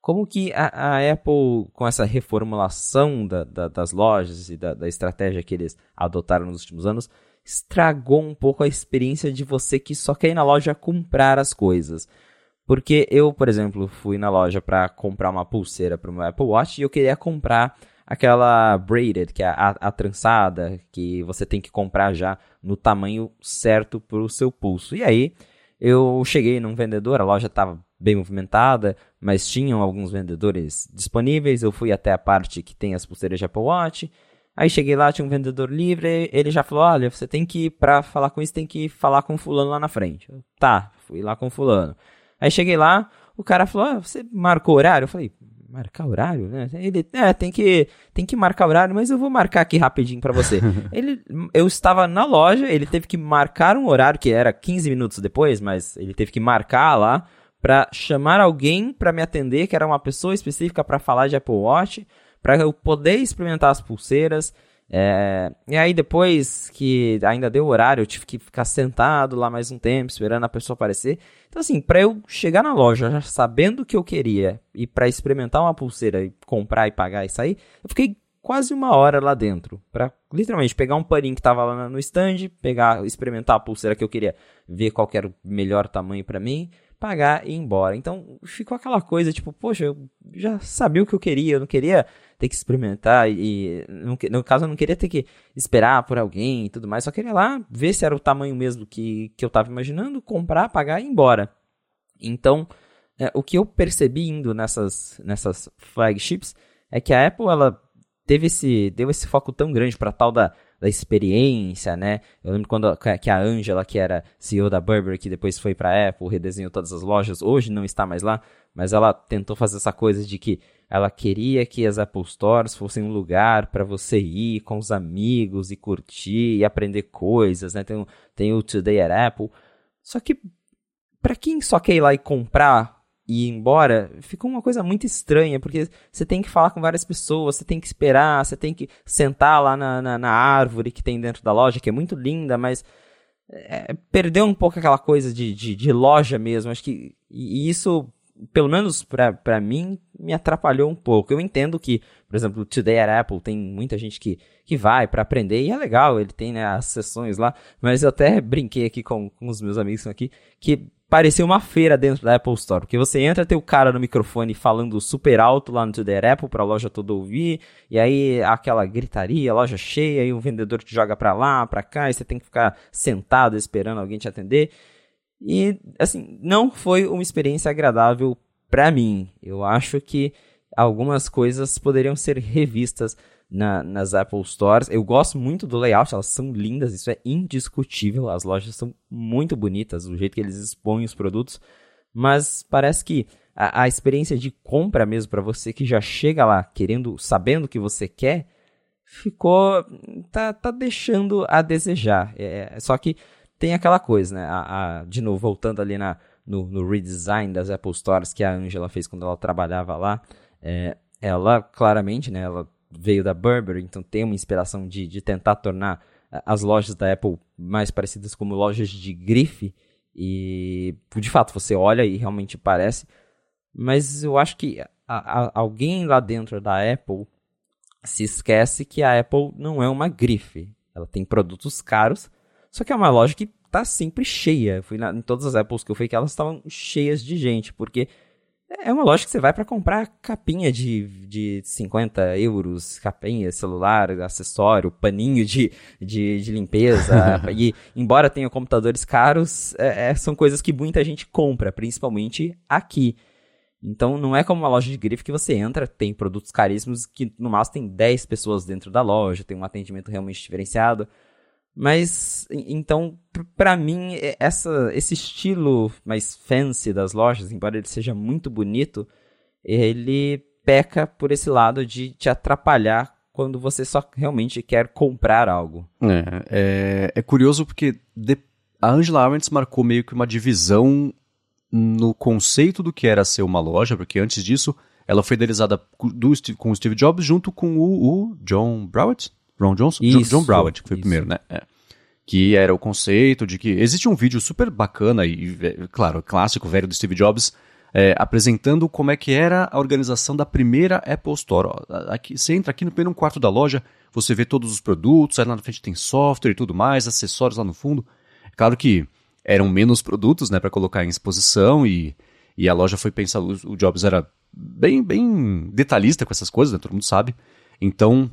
Como que a, a Apple, com essa reformulação da, da, das lojas e da, da estratégia que eles adotaram nos últimos anos, estragou um pouco a experiência de você que só quer ir na loja comprar as coisas. Porque eu, por exemplo, fui na loja para comprar uma pulseira para o meu Apple Watch e eu queria comprar aquela braided, que é a, a, trançada, que você tem que comprar já no tamanho certo para o seu pulso. E aí eu cheguei num vendedor, a loja estava bem movimentada, mas tinham alguns vendedores disponíveis. Eu fui até a parte que tem as pulseiras de Apple Watch. Aí cheguei lá, tinha um vendedor livre, ele já falou: "Olha, você tem que para falar com isso tem que falar com fulano lá na frente". Eu, tá, fui lá com fulano. Aí cheguei lá, o cara falou: ah, "Você marcou horário?". Eu falei: marcar horário, né? Ele, é, tem que, tem que marcar horário, mas eu vou marcar aqui rapidinho para você. ele, eu estava na loja, ele teve que marcar um horário que era 15 minutos depois, mas ele teve que marcar lá para chamar alguém para me atender, que era uma pessoa específica para falar de Apple Watch, para eu poder experimentar as pulseiras. É, e aí depois que ainda deu horário, eu tive que ficar sentado lá mais um tempo, esperando a pessoa aparecer. Então assim, para eu chegar na loja já sabendo o que eu queria e para experimentar uma pulseira e comprar e pagar e sair, eu fiquei quase uma hora lá dentro para literalmente pegar um paninho que tava lá no stand, pegar, experimentar a pulseira que eu queria, ver qual era o melhor tamanho para mim, pagar e ir embora. Então ficou aquela coisa tipo, poxa, eu já sabia o que eu queria, eu não queria ter que experimentar e, no caso, eu não queria ter que esperar por alguém e tudo mais, só queria lá ver se era o tamanho mesmo que, que eu estava imaginando, comprar, pagar e ir embora. Então, é, o que eu percebi indo nessas, nessas flagships é que a Apple, ela teve esse, deu esse foco tão grande para tal da, da experiência, né? Eu lembro quando que a Angela, que era CEO da Burberry, que depois foi para Apple, redesenhou todas as lojas, hoje não está mais lá, mas ela tentou fazer essa coisa de que ela queria que as Apple Stores fossem um lugar para você ir com os amigos e curtir e aprender coisas, né? Tem, tem o Today at Apple. Só que para quem só quer ir lá e comprar ir embora, ficou uma coisa muito estranha, porque você tem que falar com várias pessoas, você tem que esperar, você tem que sentar lá na, na, na árvore que tem dentro da loja, que é muito linda, mas é, perdeu um pouco aquela coisa de, de, de loja mesmo. Acho que e isso pelo menos para mim, me atrapalhou um pouco. Eu entendo que, por exemplo, Today at Apple tem muita gente que, que vai para aprender e é legal, ele tem né, as sessões lá, mas eu até brinquei aqui com, com os meus amigos aqui que parecia uma feira dentro da Apple Store, porque você entra, tem o cara no microfone falando super alto lá no Today Apple para a loja toda ouvir, e aí aquela gritaria, loja cheia, e o vendedor te joga para lá, para cá, e você tem que ficar sentado esperando alguém te atender. E assim, não foi uma experiência agradável para mim. Eu acho que algumas coisas poderiam ser revistas na, nas Apple Stores. Eu gosto muito do layout, elas são lindas, isso é indiscutível. As lojas são muito bonitas, o jeito que eles expõem os produtos. Mas parece que a, a experiência de compra mesmo para você que já chega lá querendo, sabendo o que você quer, ficou tá, tá deixando a desejar. É, só que tem aquela coisa, né? A, a, de novo, voltando ali na, no, no, redesign das Apple Stores que a Angela fez quando ela trabalhava lá, é, ela claramente, né? Ela veio da Burberry, então tem uma inspiração de, de tentar tornar as lojas da Apple mais parecidas como lojas de grife. E de fato você olha e realmente parece. Mas eu acho que a, a, alguém lá dentro da Apple se esquece que a Apple não é uma grife. Ela tem produtos caros, só que é uma loja que tá sempre cheia. Fui na, em todas as Apples que eu fui que elas estavam cheias de gente, porque é uma loja que você vai para comprar capinha de, de 50 euros, capinha, celular, acessório, paninho de, de, de limpeza. e, embora tenha computadores caros, é, é, são coisas que muita gente compra, principalmente aqui. Então não é como uma loja de grife que você entra, tem produtos caríssimos que no máximo tem 10 pessoas dentro da loja, tem um atendimento realmente diferenciado. Mas, então, para mim, essa, esse estilo mais fancy das lojas, embora ele seja muito bonito, ele peca por esse lado de te atrapalhar quando você só realmente quer comprar algo. É, é, é curioso porque de, a Angela Arendt marcou meio que uma divisão no conceito do que era ser uma loja, porque antes disso ela foi idealizada do, com o Steve Jobs junto com o, o John Browett, Ron Johnson? Isso, John Browett, que foi isso. o primeiro, né? É. Que era o conceito de que. Existe um vídeo super bacana e, é, claro, clássico, velho do Steve Jobs, é, apresentando como é que era a organização da primeira Apple Store. Aqui, você entra aqui no primeiro quarto da loja, você vê todos os produtos, aí lá na frente tem software e tudo mais, acessórios lá no fundo. É claro que eram menos produtos né, para colocar em exposição e, e a loja foi pensada. O Jobs era bem, bem detalhista com essas coisas, né, todo mundo sabe. Então,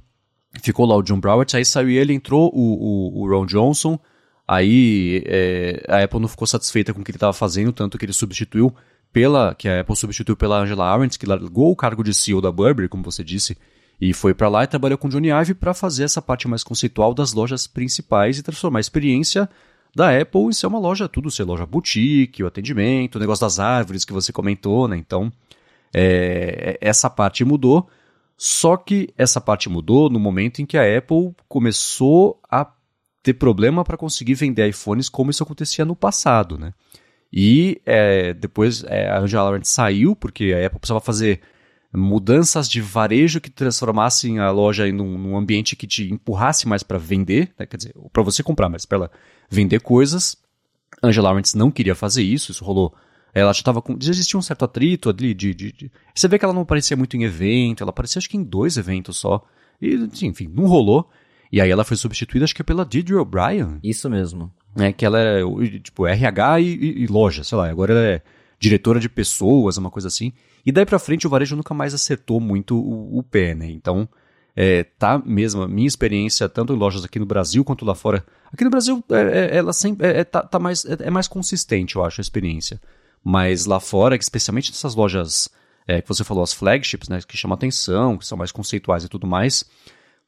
ficou lá o John Browett, aí saiu ele, entrou o, o, o Ron Johnson, aí é, a Apple não ficou satisfeita com o que ele estava fazendo, tanto que ele substituiu pela, que a Apple substituiu pela Angela Arendt, que largou o cargo de CEO da Burberry, como você disse, e foi para lá e trabalhou com Johnny Ive para fazer essa parte mais conceitual das lojas principais e transformar a experiência da Apple em ser uma loja, tudo ser loja boutique, o atendimento, o negócio das árvores que você comentou, né? Então, é, essa parte mudou. Só que essa parte mudou no momento em que a Apple começou a ter problema para conseguir vender iPhones como isso acontecia no passado, né? E é, depois é, a Angela Arendt saiu porque a Apple precisava fazer mudanças de varejo que transformassem a loja em um, num ambiente que te empurrasse mais para vender, né? quer dizer, para você comprar, mas para vender coisas. Angela Arendt não queria fazer isso, isso rolou ela já estava com. Já existia um certo atrito ali de, de, de, Você vê que ela não aparecia muito em evento, ela aparecia acho que em dois eventos só. E, enfim, não rolou. E aí ela foi substituída, acho que pela Deirdre O'Brien. Isso mesmo. É, que ela é, tipo, RH e, e, e, loja, sei lá. Agora ela é diretora de pessoas, uma coisa assim. E daí pra frente o varejo nunca mais acertou muito o, o pé, né? Então, é, tá mesmo, a minha experiência, tanto em lojas aqui no Brasil quanto lá fora. Aqui no Brasil, é, é, ela sempre é, é tá, tá mais, é, é mais consistente, eu acho, a experiência. Mas lá fora, especialmente nessas lojas é, que você falou, as flagships, né, que chamam atenção, que são mais conceituais e tudo mais,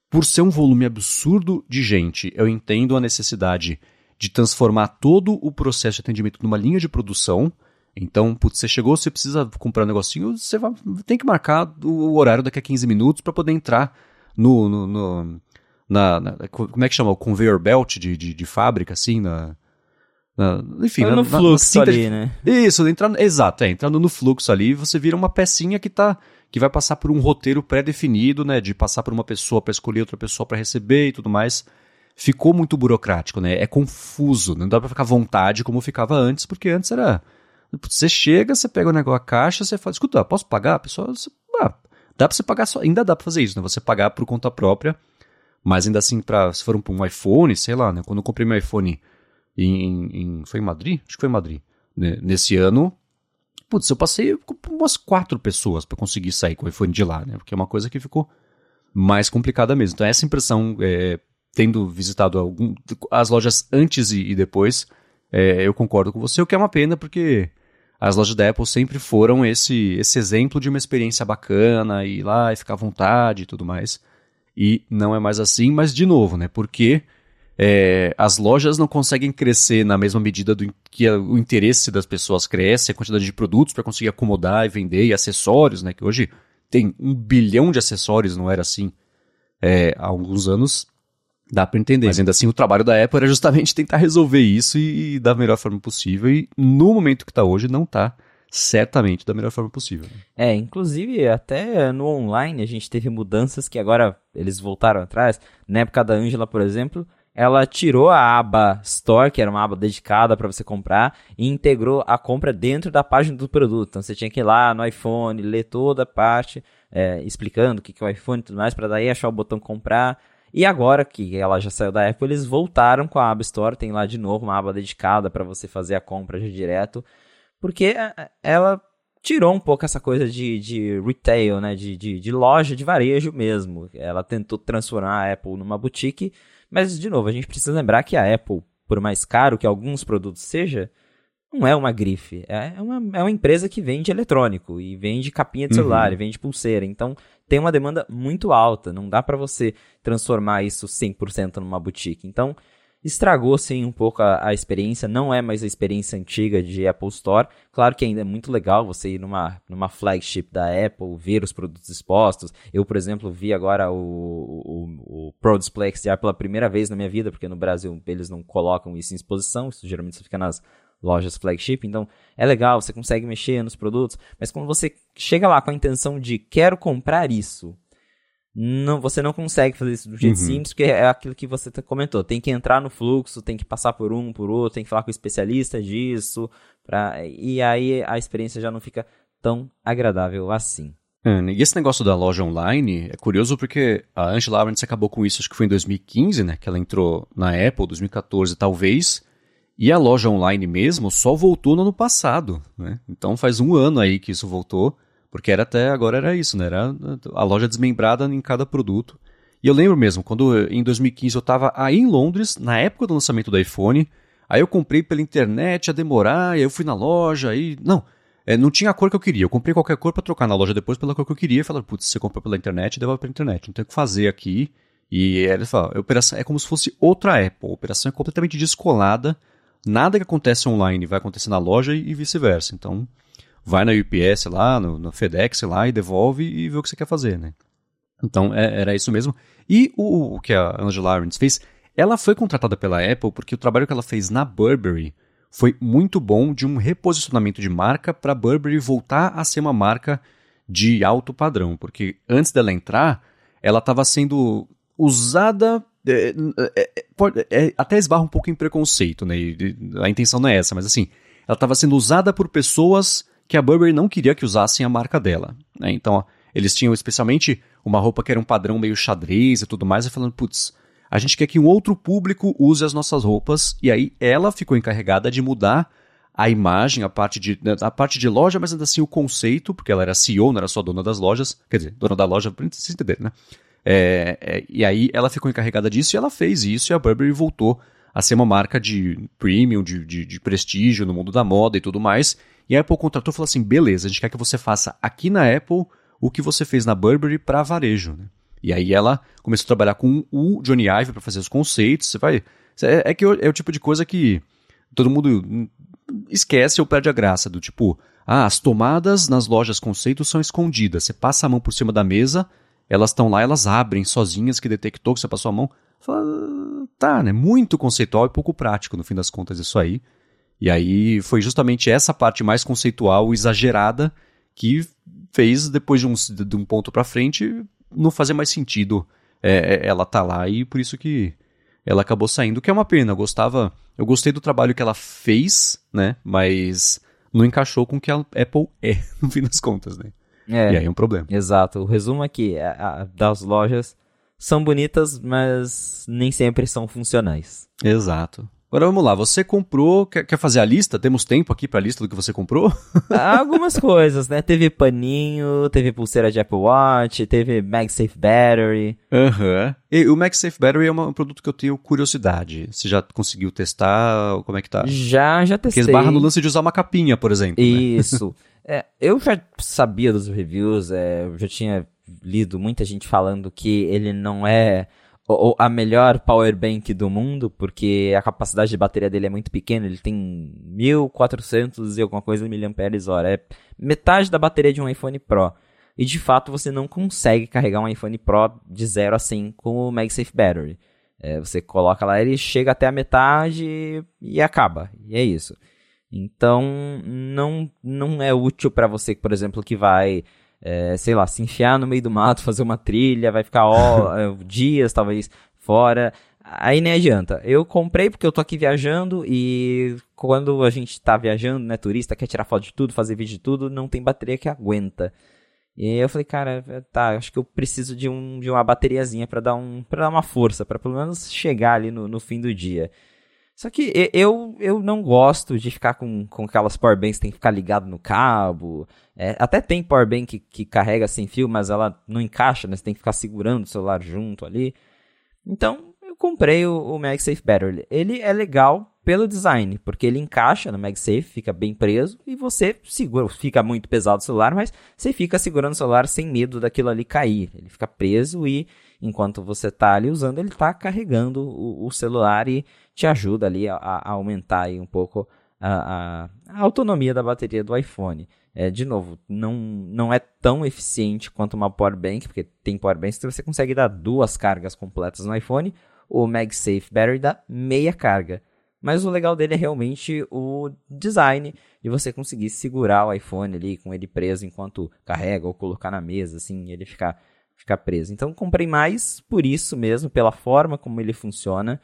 por ser um volume absurdo de gente, eu entendo a necessidade de transformar todo o processo de atendimento numa linha de produção. Então, putz, você chegou, você precisa comprar um negocinho, você vai, tem que marcar o horário daqui a 15 minutos para poder entrar no, no, no na, na, como é que chama? O conveyor belt de, de, de fábrica, assim, na, enfim, no fluxo ali, né? Isso, entrando, exato, é, entrando no fluxo ali, você vira uma pecinha que tá que vai passar por um roteiro pré-definido, né, de passar por uma pessoa para escolher outra pessoa para receber e tudo mais. Ficou muito burocrático, né? É confuso, não dá para ficar à vontade como ficava antes, porque antes era você chega, você pega o negócio a caixa, você fala, escuta, posso pagar? A pessoa, você, ah, dá para você pagar só, ainda dá para fazer isso, né? Você pagar por conta própria, mas ainda assim para se for um, um iPhone, sei lá, né? Quando eu comprei meu iPhone em, em, foi em Madrid? Acho que foi em Madrid. né, nesse ano, putz, eu passei com umas quatro pessoas para conseguir sair com o iPhone de lá, né? Porque é uma coisa que ficou mais complicada mesmo. Então, essa impressão, é, tendo visitado algum, as lojas antes e, e depois, é, eu concordo com você, o que é uma pena, porque as lojas da Apple sempre foram esse, esse exemplo de uma experiência bacana, ir lá e ficar à vontade e tudo mais. E não é mais assim, mas de novo, né? Porque é, as lojas não conseguem crescer na mesma medida do que a, o interesse das pessoas cresce, a quantidade de produtos para conseguir acomodar e vender, e acessórios, né? Que hoje tem um bilhão de acessórios, não era assim é, há alguns anos. Dá para entender. Mas ainda assim, o trabalho da Apple era justamente tentar resolver isso e, e da melhor forma possível. E no momento que está hoje, não está certamente da melhor forma possível. É, inclusive até no online a gente teve mudanças que agora eles voltaram atrás. Na época da Angela, por exemplo, ela tirou a aba Store, que era uma aba dedicada para você comprar, e integrou a compra dentro da página do produto. Então você tinha que ir lá no iPhone, ler toda a parte, é, explicando o que, que é o iPhone e tudo mais, para daí achar o botão comprar. E agora que ela já saiu da Apple, eles voltaram com a App Store, tem lá de novo uma aba dedicada para você fazer a compra de direto, porque é, é, ela tirou um pouco essa coisa de, de retail, né, de, de, de, loja de varejo mesmo. Ela tentou transformar a Apple numa boutique, mas de novo, a gente precisa lembrar que a Apple, por mais caro que alguns produtos seja, não é uma grife. É, é uma, é uma empresa que vende eletrônico e vende capinha de celular, uhum. e vende pulseira. Então, tem uma demanda muito alta. Não dá para você transformar isso 100% numa boutique. Então, estragou sim um pouco a, a, experiência, não é mais a experiência antiga de Apple Store. Claro que ainda é muito legal você ir numa, numa flagship da Apple, ver os produtos expostos. Eu, por exemplo, vi agora o, o, o Pro Display XDR pela primeira vez na minha vida, porque no Brasil eles não colocam isso em exposição, isso geralmente fica nas lojas flagship, então é legal, você consegue mexer nos produtos, mas quando você chega lá com a intenção de quero comprar isso, não, você não consegue fazer isso do jeito uhum. simples, porque é aquilo que você comentou. Tem que entrar no fluxo, tem que passar por um, por outro, tem que falar com o especialista disso, pra, e aí a experiência já não fica tão agradável assim. E esse negócio da loja online é curioso porque a Angela Arendt acabou com isso, acho que foi em 2015, né? Que ela entrou na Apple, 2014 talvez. E a loja online mesmo só voltou no ano passado, né? Então faz um ano aí que isso voltou, porque era até agora era isso, né? Era a loja desmembrada em cada produto. E eu lembro mesmo, quando em 2015 eu estava aí em Londres, na época do lançamento do iPhone, aí eu comprei pela internet, ia demorar, aí eu fui na loja, aí... Não, é, não tinha a cor que eu queria. Eu comprei qualquer cor para trocar na loja depois pela cor que eu queria. Falaram, putz, você comprou pela internet, devolve pela internet. Não tem o que fazer aqui. E eles falaram, a operação é como se fosse outra Apple. A operação é completamente descolada nada que acontece online vai acontecer na loja e, vice-versa. Então, vai na UPS lá, no, no, FedEx lá e devolve e vê o que você quer fazer, né? Então, é, era isso mesmo. E o, o que a Angela Arendt fez, ela foi contratada pela Apple porque o trabalho que ela fez na Burberry foi muito bom de um reposicionamento de marca para a Burberry voltar a ser uma marca de alto padrão, porque antes dela entrar, ela estava sendo usada é, é, é, é, até esbarra um pouco em preconceito, né? E, a intenção não é essa, mas assim, ela estava sendo usada por pessoas que a Burberry não queria que usassem a marca dela. Né? Então, ó, eles tinham especialmente uma roupa que era um padrão meio xadrez e tudo mais, e falando, putz, a gente quer que um outro público use as nossas roupas, e aí ela ficou encarregada de mudar a imagem, a parte de, né, a parte de loja, mas ainda assim o conceito, porque ela era CEO, não era só dona das lojas, quer dizer, dona da loja, pra vocês entenderem, né? É, é, e aí ela ficou encarregada disso e ela fez isso e a Burberry voltou a ser uma marca de premium, de, de, de, prestígio no mundo da moda e tudo mais. E a Apple contratou e falou assim: beleza, a gente quer que você faça aqui na Apple o que você fez na Burberry para varejo. Né? E aí ela começou a trabalhar com o Johnny Ive para fazer os conceitos. Você vai. É, é que é o tipo de coisa que todo mundo esquece ou perde a graça. Do tipo, ah, as tomadas nas lojas conceitos são escondidas. Você passa a mão por cima da mesa elas estão lá, elas abrem sozinhas que detectou que você passou a mão. Fala, tá, né? Muito conceitual e pouco prático, no fim das contas, isso aí. E aí foi justamente essa parte mais conceitual, exagerada, que fez, depois de um, de um ponto para frente, não fazer mais sentido é, é, ela tá lá e por isso que ela acabou saindo, que é uma pena. Eu gostava, eu gostei do trabalho que ela fez, né? Mas não encaixou com o que a Apple é, no fim das contas, né? É, e aí é um problema. Exato. O resumo aqui é a, das lojas são bonitas, mas nem sempre são funcionais. Exato. Agora vamos lá, você comprou, quer, quer fazer a lista? Temos tempo aqui pra lista do que você comprou? Algumas coisas, né? Teve paninho, teve pulseira de Apple Watch, teve MagSafe Battery. Aham. E o MagSafe Battery é um produto que eu tenho curiosidade. Você já conseguiu testar? Como é que tá? Já, já testei. Porque esbarra no lance de usar uma capinha, por exemplo. né? Isso. É, eu já sabia dos reviews, é, eu já tinha lido muita gente falando que ele não é o- o- a melhor power bank do mundo, porque a capacidade de bateria dele é muito pequena, ele tem 1400 e alguma coisa miliamperes hora, é metade da bateria de um iPhone Pro. E de fato você não consegue carregar um iPhone Pro de 0 a 100 com o MagSafe Battery. É, você coloca lá, ele chega até a metade e acaba. E é isso. Então, não, não é útil para você, por exemplo, que vai, é, sei lá, se enfiar no meio do mato, fazer uma trilha, vai ficar ó, é, dias, talvez, fora. Aí nem adianta. Eu comprei porque eu tô aqui viajando e quando a gente tá viajando, né, turista, quer tirar foto de tudo, fazer vídeo de tudo, não tem bateria que aguenta. E aí eu falei, cara, tá, acho que eu preciso de, um, de uma bateriazinha para dar, um, pra dar uma força, para pelo menos chegar ali no, no fim do dia. Só que eu, eu não gosto de ficar com, com aquelas powerbanks que tem que ficar ligado no cabo. É, até tem powerbank que, que carrega sem fio, mas ela não encaixa, né? Você tem que ficar segurando o celular junto ali. Então, eu comprei o, o MagSafe Battery. Ele é legal pelo design, porque ele encaixa no MagSafe, fica bem preso, e você segura, fica muito pesado o celular, mas você fica segurando o celular sem medo daquilo ali cair. Ele fica preso e enquanto você está ali usando, ele está carregando o, o celular e te ajuda ali a, a aumentar um pouco a, a- a autonomia da bateria do iPhone. É, de novo, não, não é tão eficiente quanto uma power bank, porque tem power banks que você consegue dar duas cargas completas no iPhone, o MagSafe Battery dá meia carga. Mas o legal dele é realmente o design de você conseguir segurar o iPhone ali com ele preso enquanto carrega ou colocar na mesa, assim, ele ficar, ficar preso. Então comprei mais por isso mesmo, pela forma como ele funciona.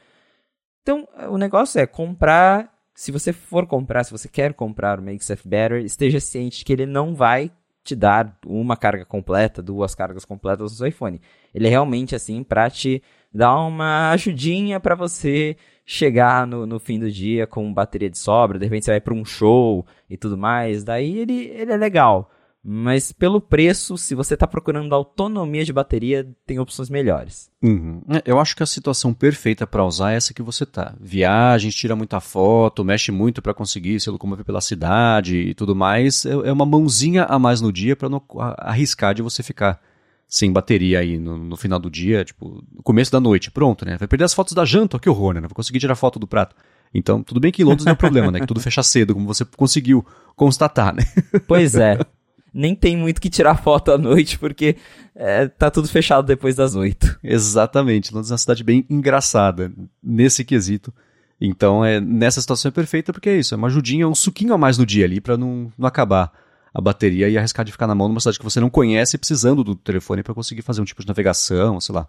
Então o negócio é comprar. Se você for comprar, se você quer comprar o MagSafe Battery, esteja ciente que ele não vai te dar uma carga completa, duas cargas completas no seu iPhone. Ele é realmente assim para te dar uma ajudinha para você chegar no, no fim do dia com bateria de sobra, de repente você vai para um show e tudo mais, daí ele, ele é legal. Mas pelo preço, se você está procurando autonomia de bateria, tem opções melhores. Uhum. É, Eu acho que a situação perfeita pra usar é essa que você tá. Viagens, tira muita foto, mexe muito pra conseguir se locomover pela cidade e tudo mais. É é uma mãozinha a mais no dia pra não arriscar de você ficar sem bateria aí no, no final do dia, tipo, no começo da noite. Pronto, né? Vai perder as fotos da janta, ó, que horror, né? Não vai conseguir tirar foto do prato. Então, tudo bem que em Londres não é problema, né? Que tudo fecha cedo, como você conseguiu constatar, né? Pois é. Nem tem muito que tirar foto à noite, porque é, tá tudo fechado depois das oito. Exatamente. Londres é uma cidade bem engraçada nesse quesito. Então, é, nessa situação é perfeita porque é isso, é uma ajudinha, um suquinho a mais no dia ali pra não, não acabar a bateria e arriscar de ficar na mão numa cidade que você não conhece precisando do telefone pra conseguir fazer um tipo de navegação, sei lá,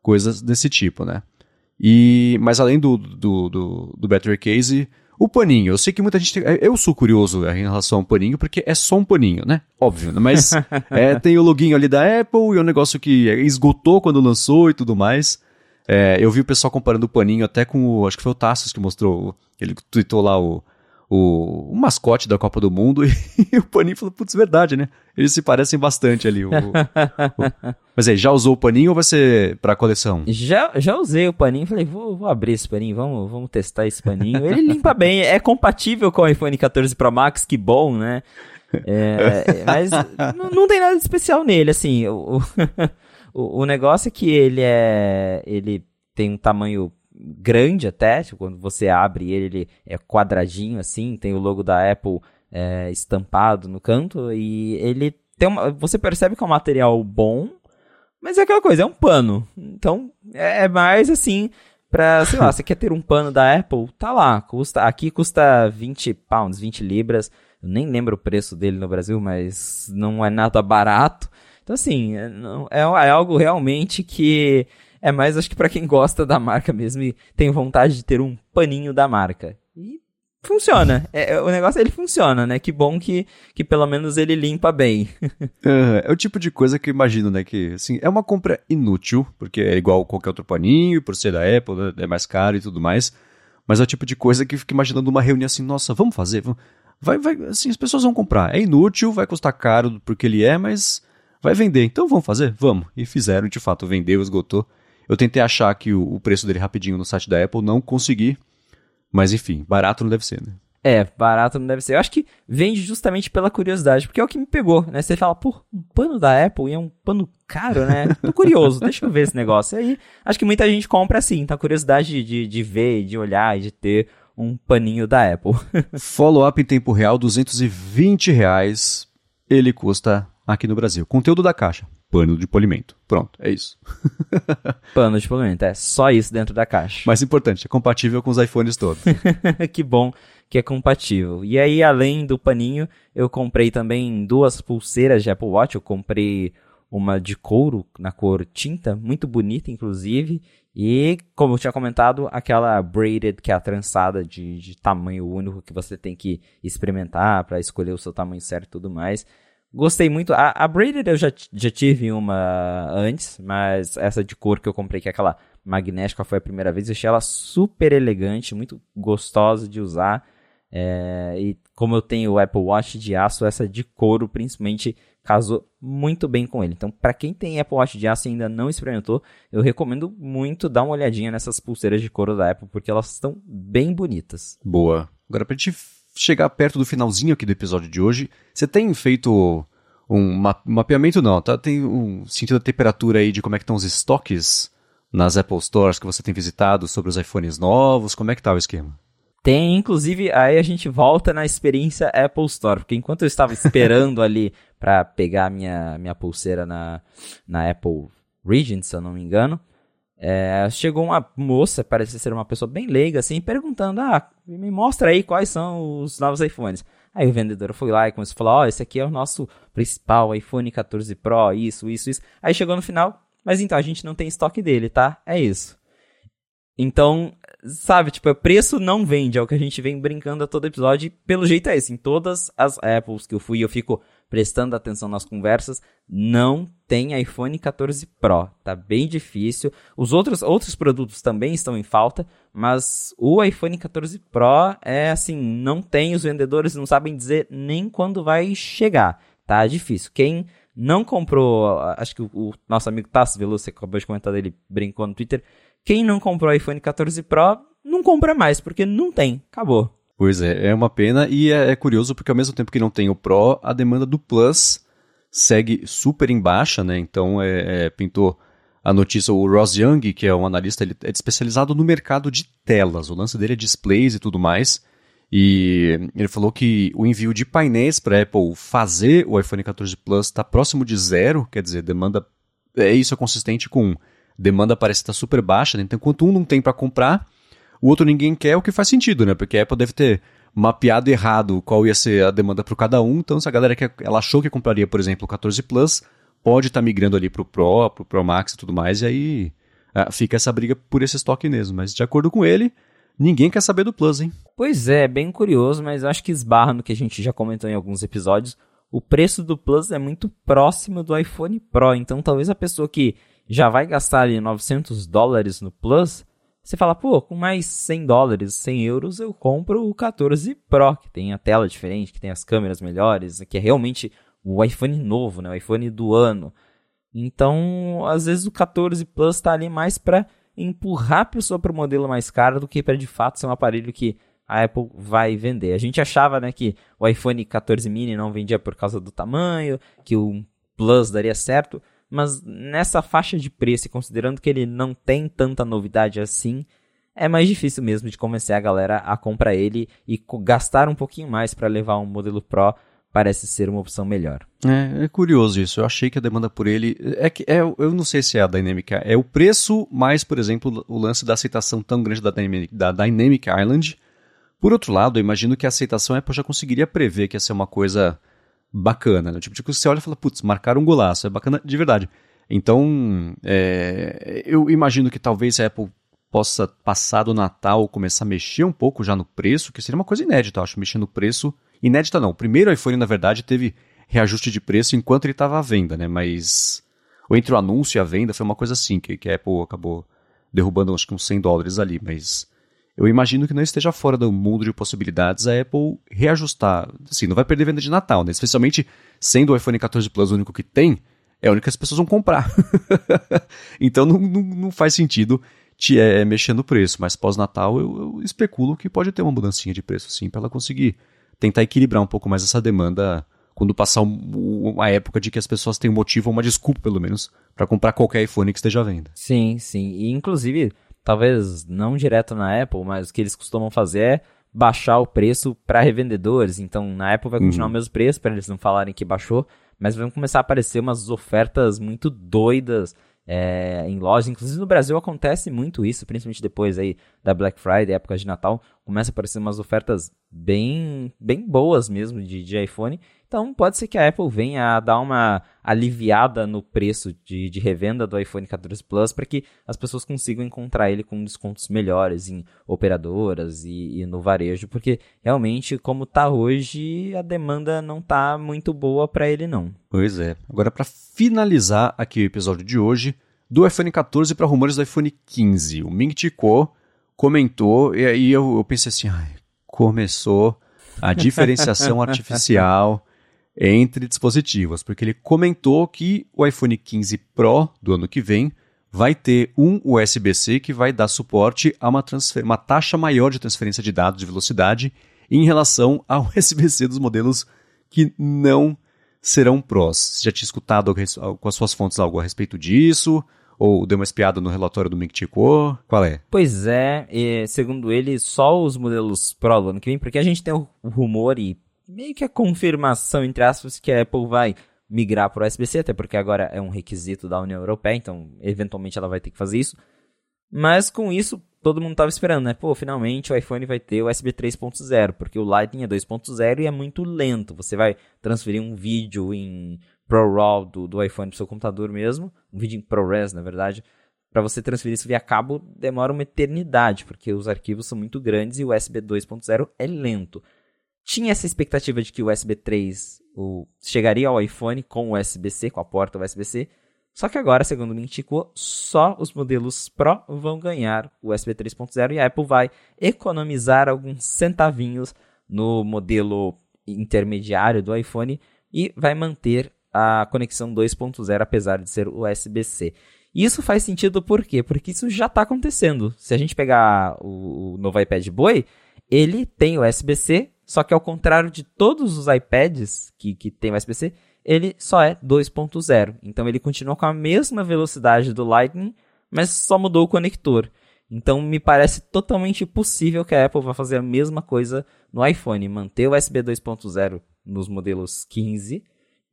coisas desse tipo, né? E, mas além do, do, do, do Battery Case, o paninho. Eu sei que muita gente. tem- eu sou curioso em relação ao paninho, porque é só um paninho, né? Óbvio, né? mas é, tem o loginho ali da Apple e é um negócio que esgotou quando lançou e tudo mais. É, eu vi o pessoal comparando o paninho até com o. Acho que foi o Tassos que mostrou. Ele tweetou lá o, o, o mascote da Copa do Mundo e, o paninho falou: putz, verdade, né? Eles se parecem bastante ali. o- o- Mas aí, já usou o paninho ou vai ser pra coleção? Já, já usei o paninho, falei, vou, vou abrir esse paninho, vamos, vamos testar esse paninho. Ele limpa bem, é compatível com o iPhone 14 Pro Max, que bom, né? É, mas não, não tem nada de especial nele, assim. O, o, o negócio é que ele é. Ele tem um tamanho grande até, tipo, quando você abre ele, ele é quadradinho assim, tem o logo da Apple é, estampado no canto, e ele tem uma. Você percebe que é um material bom, mas é aquela coisa, é um pano. Então, é é mais assim, pra, sei lá, você quer ter um pano da Apple, tá lá. Custa, aqui custa 20 pounds, 20 libras. Eu nem lembro o preço dele no Brasil, mas não é nada barato. Então, assim, é, é, é algo realmente que é mais, acho que pra quem gosta da marca mesmo e tem vontade de ter um paninho da marca. E funciona. É, é- o negócio, ele funciona, né? Que bom que, que pelo menos ele limpa bem. É, é o tipo de coisa que eu imagino, né? Que assim, é uma compra inútil, porque é igual qualquer outro paninho, por ser da Apple, né, é mais caro e tudo mais. mas é o tipo de coisa que fica imaginando uma reunião assim, nossa, vamos fazer? Vai, vai, assim, as pessoas vão comprar. É inútil, vai custar caro porque ele é, mas vai vender. Então vamos fazer? Vamos. E fizeram, de fato, vendeu, esgotou. Eu tentei achar aqui o, o preço dele rapidinho no site da Apple, não consegui. Mas enfim, barato não deve ser, né? É, barato não deve ser. Eu acho que vende justamente pela curiosidade, porque é o que me pegou, né? Você fala, pô, um pano da Apple e é um pano caro, né? Tô curioso, deixa eu ver esse negócio. E aí, acho que muita gente compra assim, tá? Curiosidade de, de ver, de olhar e de ter um paninho da Apple. Follow-up em tempo real, 220 reais. Ele custa aqui no Brasil. Conteúdo da caixa, pano de polimento. Pronto, é isso. pano de polimento, é só isso dentro da caixa. Mais importante, é compatível com os iPhones todos. que bom que é compatível. E aí, além do paninho, eu comprei também duas pulseiras de Apple Watch. Eu comprei uma de couro na cor tinta, muito bonita, inclusive. E, como eu tinha comentado, aquela braided, que é a trançada de, de tamanho único que você tem que experimentar para escolher o seu tamanho certo e tudo mais. Gostei muito. A, a braided eu já, já tive uma antes, mas essa de cor que eu comprei, que é aquela magnética, foi a primeira vez. Eu achei ela super elegante, muito gostosa de usar. É, e como eu tenho o Apple Watch de aço, essa de couro principalmente casou muito bem com ele. Então, para quem tem Apple Watch de aço e ainda não experimentou, eu recomendo muito dar uma olhadinha nessas pulseiras de couro da Apple, porque elas estão bem bonitas. Boa. Agora, pra gente chegar perto do finalzinho aqui do episódio de hoje, você tem feito um mapeamento, não, tá? Tem um sentido da temperatura aí de como é que estão os estoques nas Apple Stores que você tem visitado sobre os iPhones novos, como é que tá o esquema? Tem, inclusive, aí a gente volta na experiência Apple Store, porque enquanto eu estava esperando ali para pegar minha, minha pulseira na, na Apple Regent, se eu não me engano, é, chegou uma moça, parece ser uma pessoa bem leiga, assim, perguntando: Ah, me mostra aí quais são os novos iPhones. Aí o vendedor foi lá e começou a falar: Ó, oh, esse aqui é o nosso principal iPhone 14 Pro, isso, isso, isso. Aí chegou no final, mas então a gente não tem estoque dele, tá? É isso. Então, sabe, tipo, o preço não vende, é o que a gente vem brincando a todo episódio, e pelo jeito é esse. Em todas as Apples que eu fui, eu fico prestando atenção nas conversas, não tem iPhone 14 Pro, tá bem difícil. Os outros, outros produtos também estão em falta, mas o iPhone 14 Pro é assim, não tem, os vendedores não sabem dizer nem quando vai chegar, tá difícil. Quem não comprou, acho que o, o nosso amigo Tassi Veloso, acabou de comentar dele, brincou no Twitter, quem não comprou o iPhone 14 Pro, não compra mais, porque não tem. Acabou. Pois é, é uma pena e é, é, curioso porque ao mesmo tempo que não tem o Pro, a demanda do Plus segue super em baixa, né? Então é, é, pintou a notícia, o Ross Young, que é um analista, ele é especializado no mercado de telas. O lance dele é displays e tudo mais. E ele falou que o envio de painéis para Apple fazer o iPhone 14 Plus está próximo de zero, quer dizer, demanda. É isso é consistente com demanda parece estar super baixa, né? então enquanto um não tem para comprar, o outro ninguém quer, o que faz sentido, né? Porque a Apple deve ter mapeado errado qual ia ser a demanda para cada um, então se a galera que ela achou que compraria, por exemplo, o 14 Plus, pode estar tá migrando ali para o Pro, para o Pro Max e tudo mais, e aí ah, fica essa briga por esse estoque mesmo. Mas de acordo com ele, ninguém quer saber do Plus, hein? Pois é, bem curioso, mas acho que esbarra no que a gente já comentou em alguns episódios. O preço do Plus é muito próximo do iPhone Pro, então talvez a pessoa que já vai gastar ali 900 dólares no Plus, você fala, pô, com mais 100 dólares, 100 euros, eu compro o 14 Pro, que tem a tela diferente, que tem as câmeras melhores, que é realmente o iPhone novo, né? o iPhone do ano. Então, às vezes o 14 Plus está ali mais para empurrar a pessoa para o modelo mais caro do que para de fato ser um aparelho que a Apple vai vender. A gente achava né, que o iPhone 14 mini não vendia por causa do tamanho, que o Plus daria certo, mas nessa faixa de preço, considerando que ele não tem tanta novidade assim, é mais difícil mesmo de convencer a galera a comprar ele e gastar um pouquinho mais para levar um modelo Pro parece ser uma opção melhor. É, é, curioso isso. Eu achei que a demanda por ele é que é, eu não sei se é a Dynamic, é o preço mais, por exemplo, o lance da aceitação tão grande da Dynamic, da Dynamic Island. Por outro lado, eu imagino que a aceitação Apple já conseguiria prever que ia ser uma coisa bacana. Né? Tipo, tipo, você olha e fala, putz, marcaram um golaço, é bacana de verdade. Então, é, eu imagino que talvez a Apple possa passar do Natal começar a mexer um pouco já no preço, que seria uma coisa inédita, eu acho, mexer no preço. Inédita não, o primeiro iPhone, na verdade, teve reajuste de preço enquanto ele estava à venda, né? Mas ou entre o anúncio e a venda foi uma coisa assim, que, que a Apple acabou derrubando acho que uns 100 dólares ali, mas eu imagino que não esteja fora do mundo de possibilidades a Apple reajustar. Assim, não vai perder venda de Natal, né? Especialmente sendo o iPhone 14 Plus o único que tem, é o único que as pessoas vão comprar. então não, não, não, faz sentido te, é, mexer no preço. Mas pós-Natal eu, eu, especulo que pode ter uma mudancinha de preço, sim, para ela conseguir tentar equilibrar um pouco mais essa demanda quando passar uma época de que as pessoas têm um motivo, uma desculpa pelo menos, para comprar qualquer iPhone que esteja à venda. Sim, sim. E inclusive, talvez não direto na Apple, mas o que eles costumam fazer é baixar o preço para revendedores. Então, na Apple vai continuar uhum. o mesmo preço, para eles não falarem que baixou, mas vão começar a aparecer umas ofertas muito doidas é, em lojas. Inclusive no Brasil acontece muito isso, principalmente depois aí da Black Friday, época de Natal, começa a aparecer umas ofertas bem, bem boas mesmo de, de iPhone. Então pode ser que a Apple venha a dar uma aliviada no preço de, de revenda do iPhone 14 Plus para que as pessoas consigam encontrar ele com descontos melhores em operadoras e, e no varejo, porque realmente, como está hoje, a demanda não está muito boa para ele não. Pois é. Agora, para finalizar aqui o episódio de hoje, do iPhone 14 para rumores do iPhone 15. O Ming Chi comentou, e aí eu, eu pensei assim, começou a diferenciação artificial entre dispositivos, porque ele comentou que o iPhone 15 Pro do ano que vem vai ter um USB-C que vai dar suporte a uma, uma taxa maior de transferência de dados de velocidade em relação ao USB-C dos modelos que não serão Pros. Você já tinha escutado com as suas fontes algo a respeito disso? Ou deu uma espiada no relatório do Mick Chico? Qual é? Pois é, segundo ele, só os modelos Pro do ano que vem, porque a gente tem o rumor e meio que a confirmação, entre aspas, que a Apple vai migrar para o USB-C, até porque agora é um requisito da União Europeia, então eventualmente ela vai ter que fazer isso. Mas com isso, todo mundo estava esperando, né? Pô, finalmente o iPhone vai ter USB 3.0, porque o Lightning é 2.0 e é muito lento. Você vai transferir um vídeo em ProRAW do, do iPhone para o seu computador mesmo, um vídeo em ProRes, na verdade, para você transferir isso via cabo demora uma eternidade, porque os arquivos são muito grandes e o USB 2.0 é lento. Tinha essa expectativa de que o USB 3 o, chegaria ao iPhone com o USB-C, com a porta USB-C, só que agora, segundo o Mintico, só os modelos Pro vão ganhar o USB 3.0 e a Apple vai economizar alguns centavinhos no modelo intermediário do iPhone e vai manter a conexão 2.0, apesar de ser USB-C. Isso faz sentido por quê? Porque isso já está acontecendo. Se a gente pegar o, o novo iPad Boy, ele tem USB-C, só que ao contrário de todos os iPads que, que tem USB-C, ele só é 2.0. Então ele continua com a mesma velocidade do Lightning, mas só mudou o conector. Então me parece totalmente possível que a Apple vá fazer a mesma coisa no iPhone, manter o USB 2.0 nos modelos 15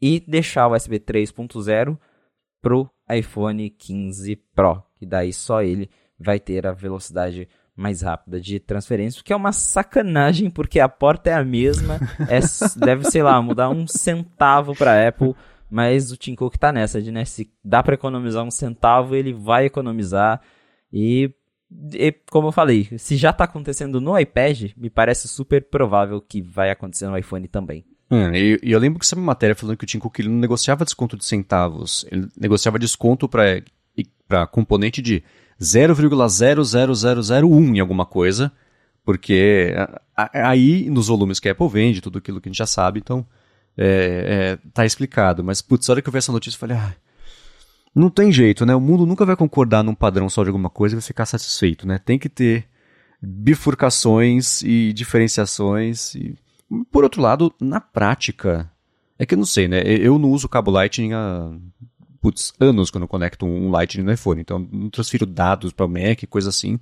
e deixar o USB 3.0 pro iPhone 15 Pro, que daí só ele vai ter a velocidade mais rápida de transferência, que é uma sacanagem, porque a porta é a mesma, é, deve, sei lá, mudar um centavo para Apple, mas o Tim Cook tá nessa, de né, se dá para economizar um centavo, ele vai economizar, e, e, como eu falei, se já tá acontecendo no iPad, me parece super provável que vai acontecer no iPhone também. Hum, e, e, eu lembro que essa matéria falando que o Tim Cook ele não negociava desconto de centavos, ele negociava desconto para componente de 0,00001 em alguma coisa, porque aí nos volumes que a Apple vende, tudo aquilo que a gente já sabe, então é, é, tá explicado. Mas, putz, a hora que eu vi essa notícia, eu falei, ah, não tem jeito, né? O mundo nunca vai concordar num padrão só de alguma coisa e vai ficar satisfeito, né? Tem que ter bifurcações e diferenciações e por outro lado, na prática, é que eu não sei, né? Eu não uso cabo Lightning há putz, anos quando eu conecto um Lightning no iPhone, então não transfiro dados para o Mac, coisa assim.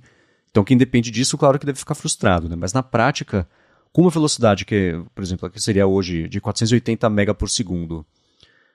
Então quem depende disso, claro que deve ficar frustrado, né? Mas na prática, com uma velocidade que, por exemplo, que seria hoje de 480 MB por segundo,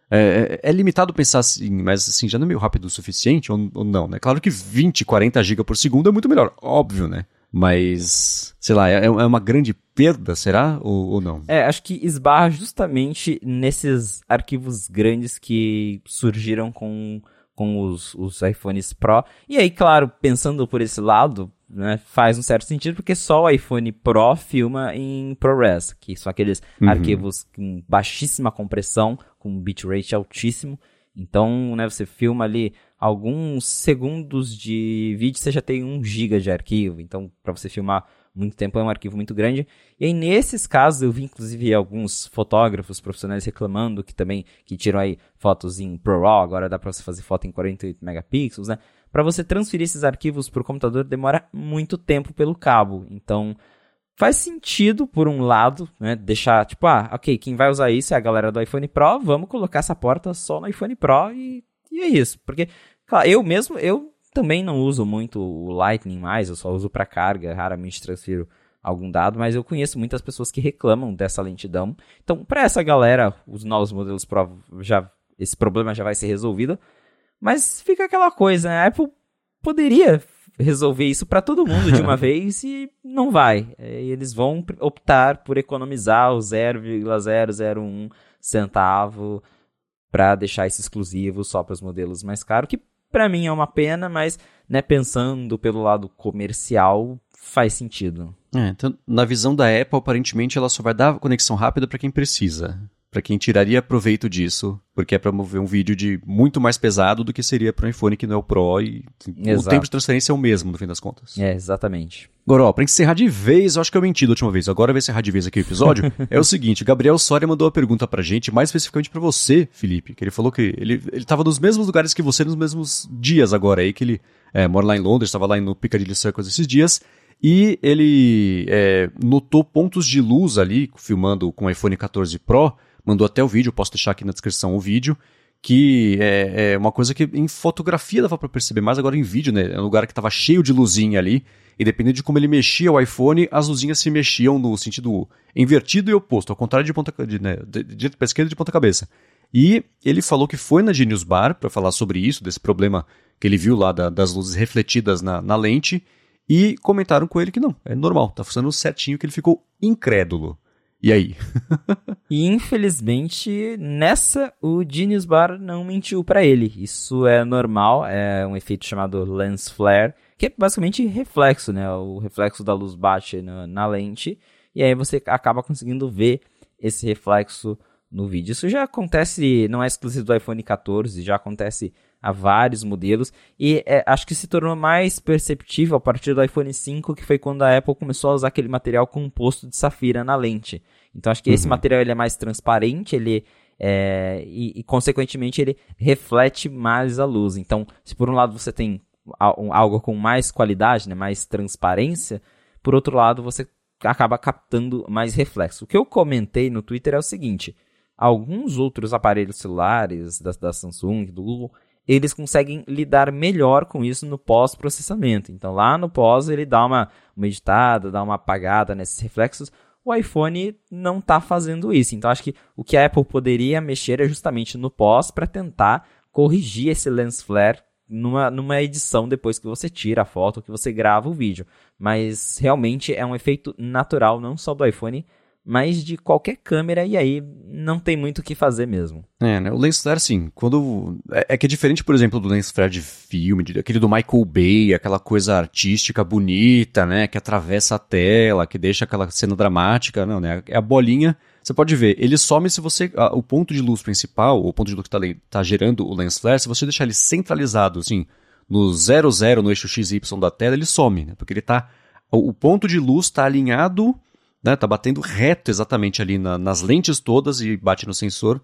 é, é, é, limitado pensar assim, mas assim, já não é meio rápido o suficiente ou, ou não, né? Claro que 20, 40 GB por segundo é muito melhor, óbvio, né? Mas, sei lá, é, é uma grande perda, será? Ou, ou, não? É, acho que esbarra justamente nesses arquivos grandes que surgiram com, com os, os iPhones Pro. E aí, claro, pensando por esse lado, né, faz um certo sentido, porque só o iPhone Pro filma em ProRes, que são aqueles uhum. arquivos com baixíssima compressão, com bitrate altíssimo. Então, né, você filma ali alguns segundos de vídeo você já tem um giga de arquivo. Então, para você filmar muito tempo é um arquivo muito grande. E aí, nesses casos, eu vi inclusive alguns fotógrafos profissionais reclamando que também que tiram aí fotos em ProRAW, agora dá para você fazer foto em 48 megapixels, né? Para você transferir esses arquivos para o computador demora muito tempo pelo cabo. Então, faz sentido, por um lado, né, deixar, tipo, ah, ok, quem vai usar isso é a galera do iPhone Pro, vamos colocar essa porta só no iPhone Pro e, e é isso. Porque, eu mesmo, eu também não uso muito o Lightning mais, eu só uso para carga, raramente transfiro algum dado, mas eu conheço muitas pessoas que reclamam dessa lentidão. Então, para essa galera, os novos modelos Pro já esse problema já vai ser resolvido. Mas fica aquela coisa, né? A Apple poderia resolver isso para todo mundo de uma vez e não vai. É, e eles vão optar por economizar o 0,001 centavo para deixar isso exclusivo só para os modelos mais caros, que para mim é uma pena, mas né, pensando pelo lado comercial, faz sentido. É, então, na visão da Apple, aparentemente ela só vai dar conexão rápida para quem precisa. Para quem tiraria proveito disso, porque é para mover um vídeo de muito mais pesado do que seria para um iPhone que não é o Pro e Exato. o tempo de transferência é o mesmo, no fim das contas. É, exatamente. Agora, ó, pra encerrar de vez, eu acho que eu menti da última vez, agora vai encerrar de vez aqui o episódio, é o seguinte, Gabriel Soria mandou uma pergunta pra gente, mais especificamente para você, Felipe, que ele falou que ele, ele tava nos mesmos lugares que você nos mesmos dias agora aí, que ele é, mora lá em Londres, estava lá no Piccadilly Circus esses dias, e ele é, notou pontos de luz ali, filmando com o iPhone 14 Pro, mandou até o vídeo, posso deixar aqui na descrição o vídeo, que é, é uma coisa que em fotografia dava para perceber mais, agora em vídeo, né? É um lugar que estava cheio de luzinha ali, e dependendo de como ele mexia o iPhone, as luzinhas se mexiam no sentido invertido e oposto, ao contrário de ponta de, né, de, de esquerda de ponta cabeça. E ele falou que foi na Genius Bar para falar sobre isso, desse problema que ele viu lá da, das luzes refletidas na, na lente, e comentaram com ele que não, é normal, tá funcionando certinho, que ele ficou incrédulo. E aí? e infelizmente, nessa, o Genius Bar não mentiu para ele. Isso é normal, é um efeito chamado lens flare, que é basicamente reflexo, né? O reflexo da luz bate na, na lente, e aí você acaba conseguindo ver esse reflexo no vídeo. Isso já acontece, não é exclusivo do iPhone 14, já acontece há vários modelos e é, acho que se tornou mais perceptível a partir do iPhone 5, que foi quando a Apple começou a usar aquele material composto de safira na lente. Então acho que uhum. esse material ele é mais transparente, ele é, e, e, consequentemente ele reflete mais a luz. Então, se por um lado você tem algo com mais qualidade, né, mais transparência, por outro lado você acaba captando mais reflexo. O que eu comentei no Twitter é o seguinte: alguns outros aparelhos celulares da, da Samsung, do Google, eles conseguem lidar melhor com isso no pós-processamento. Então, lá no pós, ele dá uma, uma editada, dá uma apagada nesses reflexos. O iPhone não está fazendo isso. Então, acho que o que a Apple poderia mexer é justamente no pós para tentar corrigir esse lens flare numa, numa edição depois que você tira a foto, que você grava o vídeo. Mas realmente é um efeito natural, não só do iPhone, mas de qualquer câmera, e aí não tem muito o que fazer mesmo. É, né? O lens flare, sim, quando... É, é, que é diferente, por exemplo, do lens flare de filme, de, aquele do Michael Bay, aquela coisa artística bonita, né, que atravessa a tela, que deixa aquela cena dramática, não, né, é a bolinha... Você pode ver, ele some se você. o ponto de luz principal, o ponto de luz que está tá gerando o lens flare, se você deixar ele centralizado, assim, no 00, no eixo XY da tela, ele some, né? Porque ele tá. O ponto de luz está alinhado né? Tá batendo reto exatamente ali na, nas lentes todas e bate no sensor,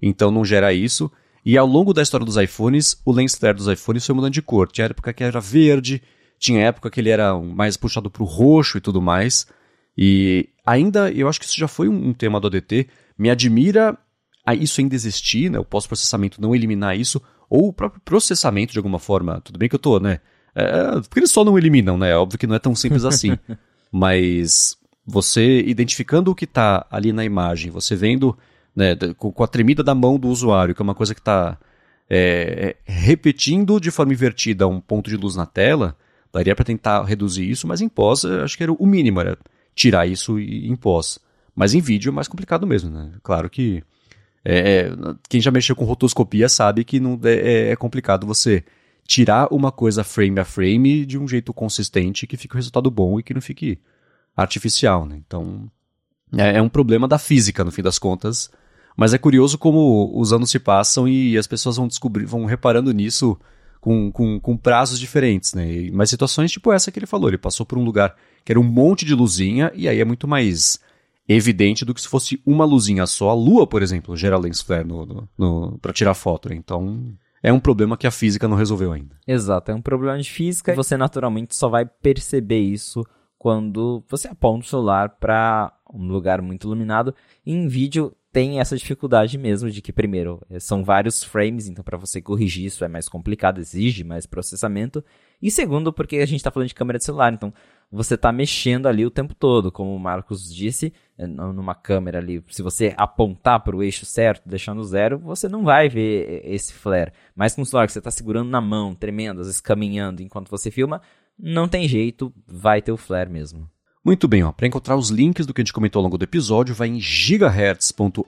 então não gera isso. E ao longo da história dos iPhones, o lens flare dos iPhones foi mudando de cor. Tinha época que era verde, tinha época que ele era mais puxado para o roxo e tudo mais. E ainda, eu acho que isso já foi um, um tema do ADT. Me admira a isso ainda existir, né? O pós-processamento não eliminar isso, ou o próprio processamento de alguma forma. Tudo bem que eu tô, né? É, porque eles só não eliminam, né? Óbvio que não é tão simples assim. Mas você identificando o que está ali na imagem, você vendo né, com, a tremida da mão do usuário, que é uma coisa que está é, é, repetindo de forma invertida um ponto de luz na tela, daria para tentar reduzir isso, mas em pós acho que era o mínimo, era tirar isso em pós. Mas em vídeo é mais complicado mesmo, né? Claro que é, é quem já mexeu com rotoscopia sabe que não é, é, complicado você tirar uma coisa frame a frame de um jeito consistente que fique o resultado bom e que não fique artificial. Né? Então, é, é um problema da física, no fim das contas. Mas é curioso como os anos se passam e as pessoas vão descobrir, vão reparando nisso com com, com, prazos diferentes, né? Mas situações tipo essa que ele falou, ele passou por um lugar que era um monte de luzinha, e aí é muito mais evidente do que se fosse uma luzinha só. A lua, por exemplo, gera lens flare no, no, no para tirar foto, né? Então é um problema que a física não resolveu ainda. Exato, é um problema de física e você naturalmente só vai perceber isso quando você aponta o celular para um lugar muito iluminado. Em vídeo tem essa dificuldade mesmo de que, primeiro, são vários frames, então para você corrigir isso é mais complicado, exige mais processamento. E segundo, porque a gente está falando de câmera de celular, então você está mexendo ali o tempo todo, como o Marcos disse, eh, numa câmera ali. Se você apontar para o eixo certo, deixando zero, você não vai ver esse flare. Mas com o celular que você está segurando na mão, tremendo, às vezes caminhando enquanto você filma, não tem jeito, vai ter o flare mesmo. Muito bem, para encontrar os links do que a gente comentou ao longo do episódio, vai em gigahertz.fm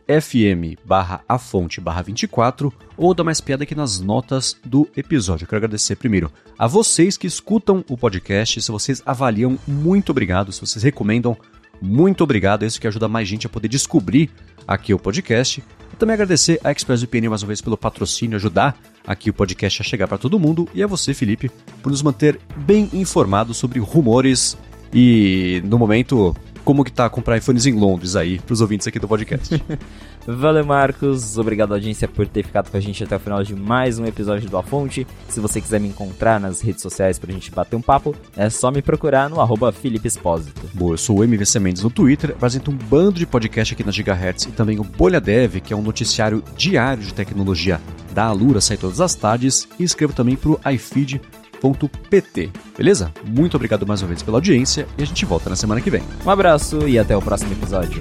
barra a fonte barra 24 ou dá mais piada aqui nas notas do episódio. Eu quero agradecer primeiro a vocês que escutam o podcast, se vocês avaliam, muito obrigado, se vocês recomendam, muito obrigado, é isso que ajuda mais gente a poder descobrir aqui o podcast. E também agradecer a ExpressVPN mais uma vez pelo patrocínio, ajudar aqui o podcast a chegar para todo mundo, e a você, Felipe, por nos manter bem informados sobre rumores e no momento, como que tá comprar iPhones em Londres aí, pros ouvintes aqui do podcast. Valeu, Marcos. Obrigado, audiência, por ter ficado com a gente até o final de mais um episódio do A Fonte. Se você quiser me encontrar nas redes sociais pra gente bater um papo, é só me procurar no arroba Felipe Espósito. Boa, eu sou o MVC Mendes no Twitter, apresento um bando de podcast aqui na Gigahertz e também o Bolha Dev, que é um noticiário diário de tecnologia da Alura, sai todas as tardes, e escrevo também pro iFeed pt Beleza? Muito obrigado mais uma vez pela audiência e a gente volta na semana que vem. Um abraço e até o próximo episódio.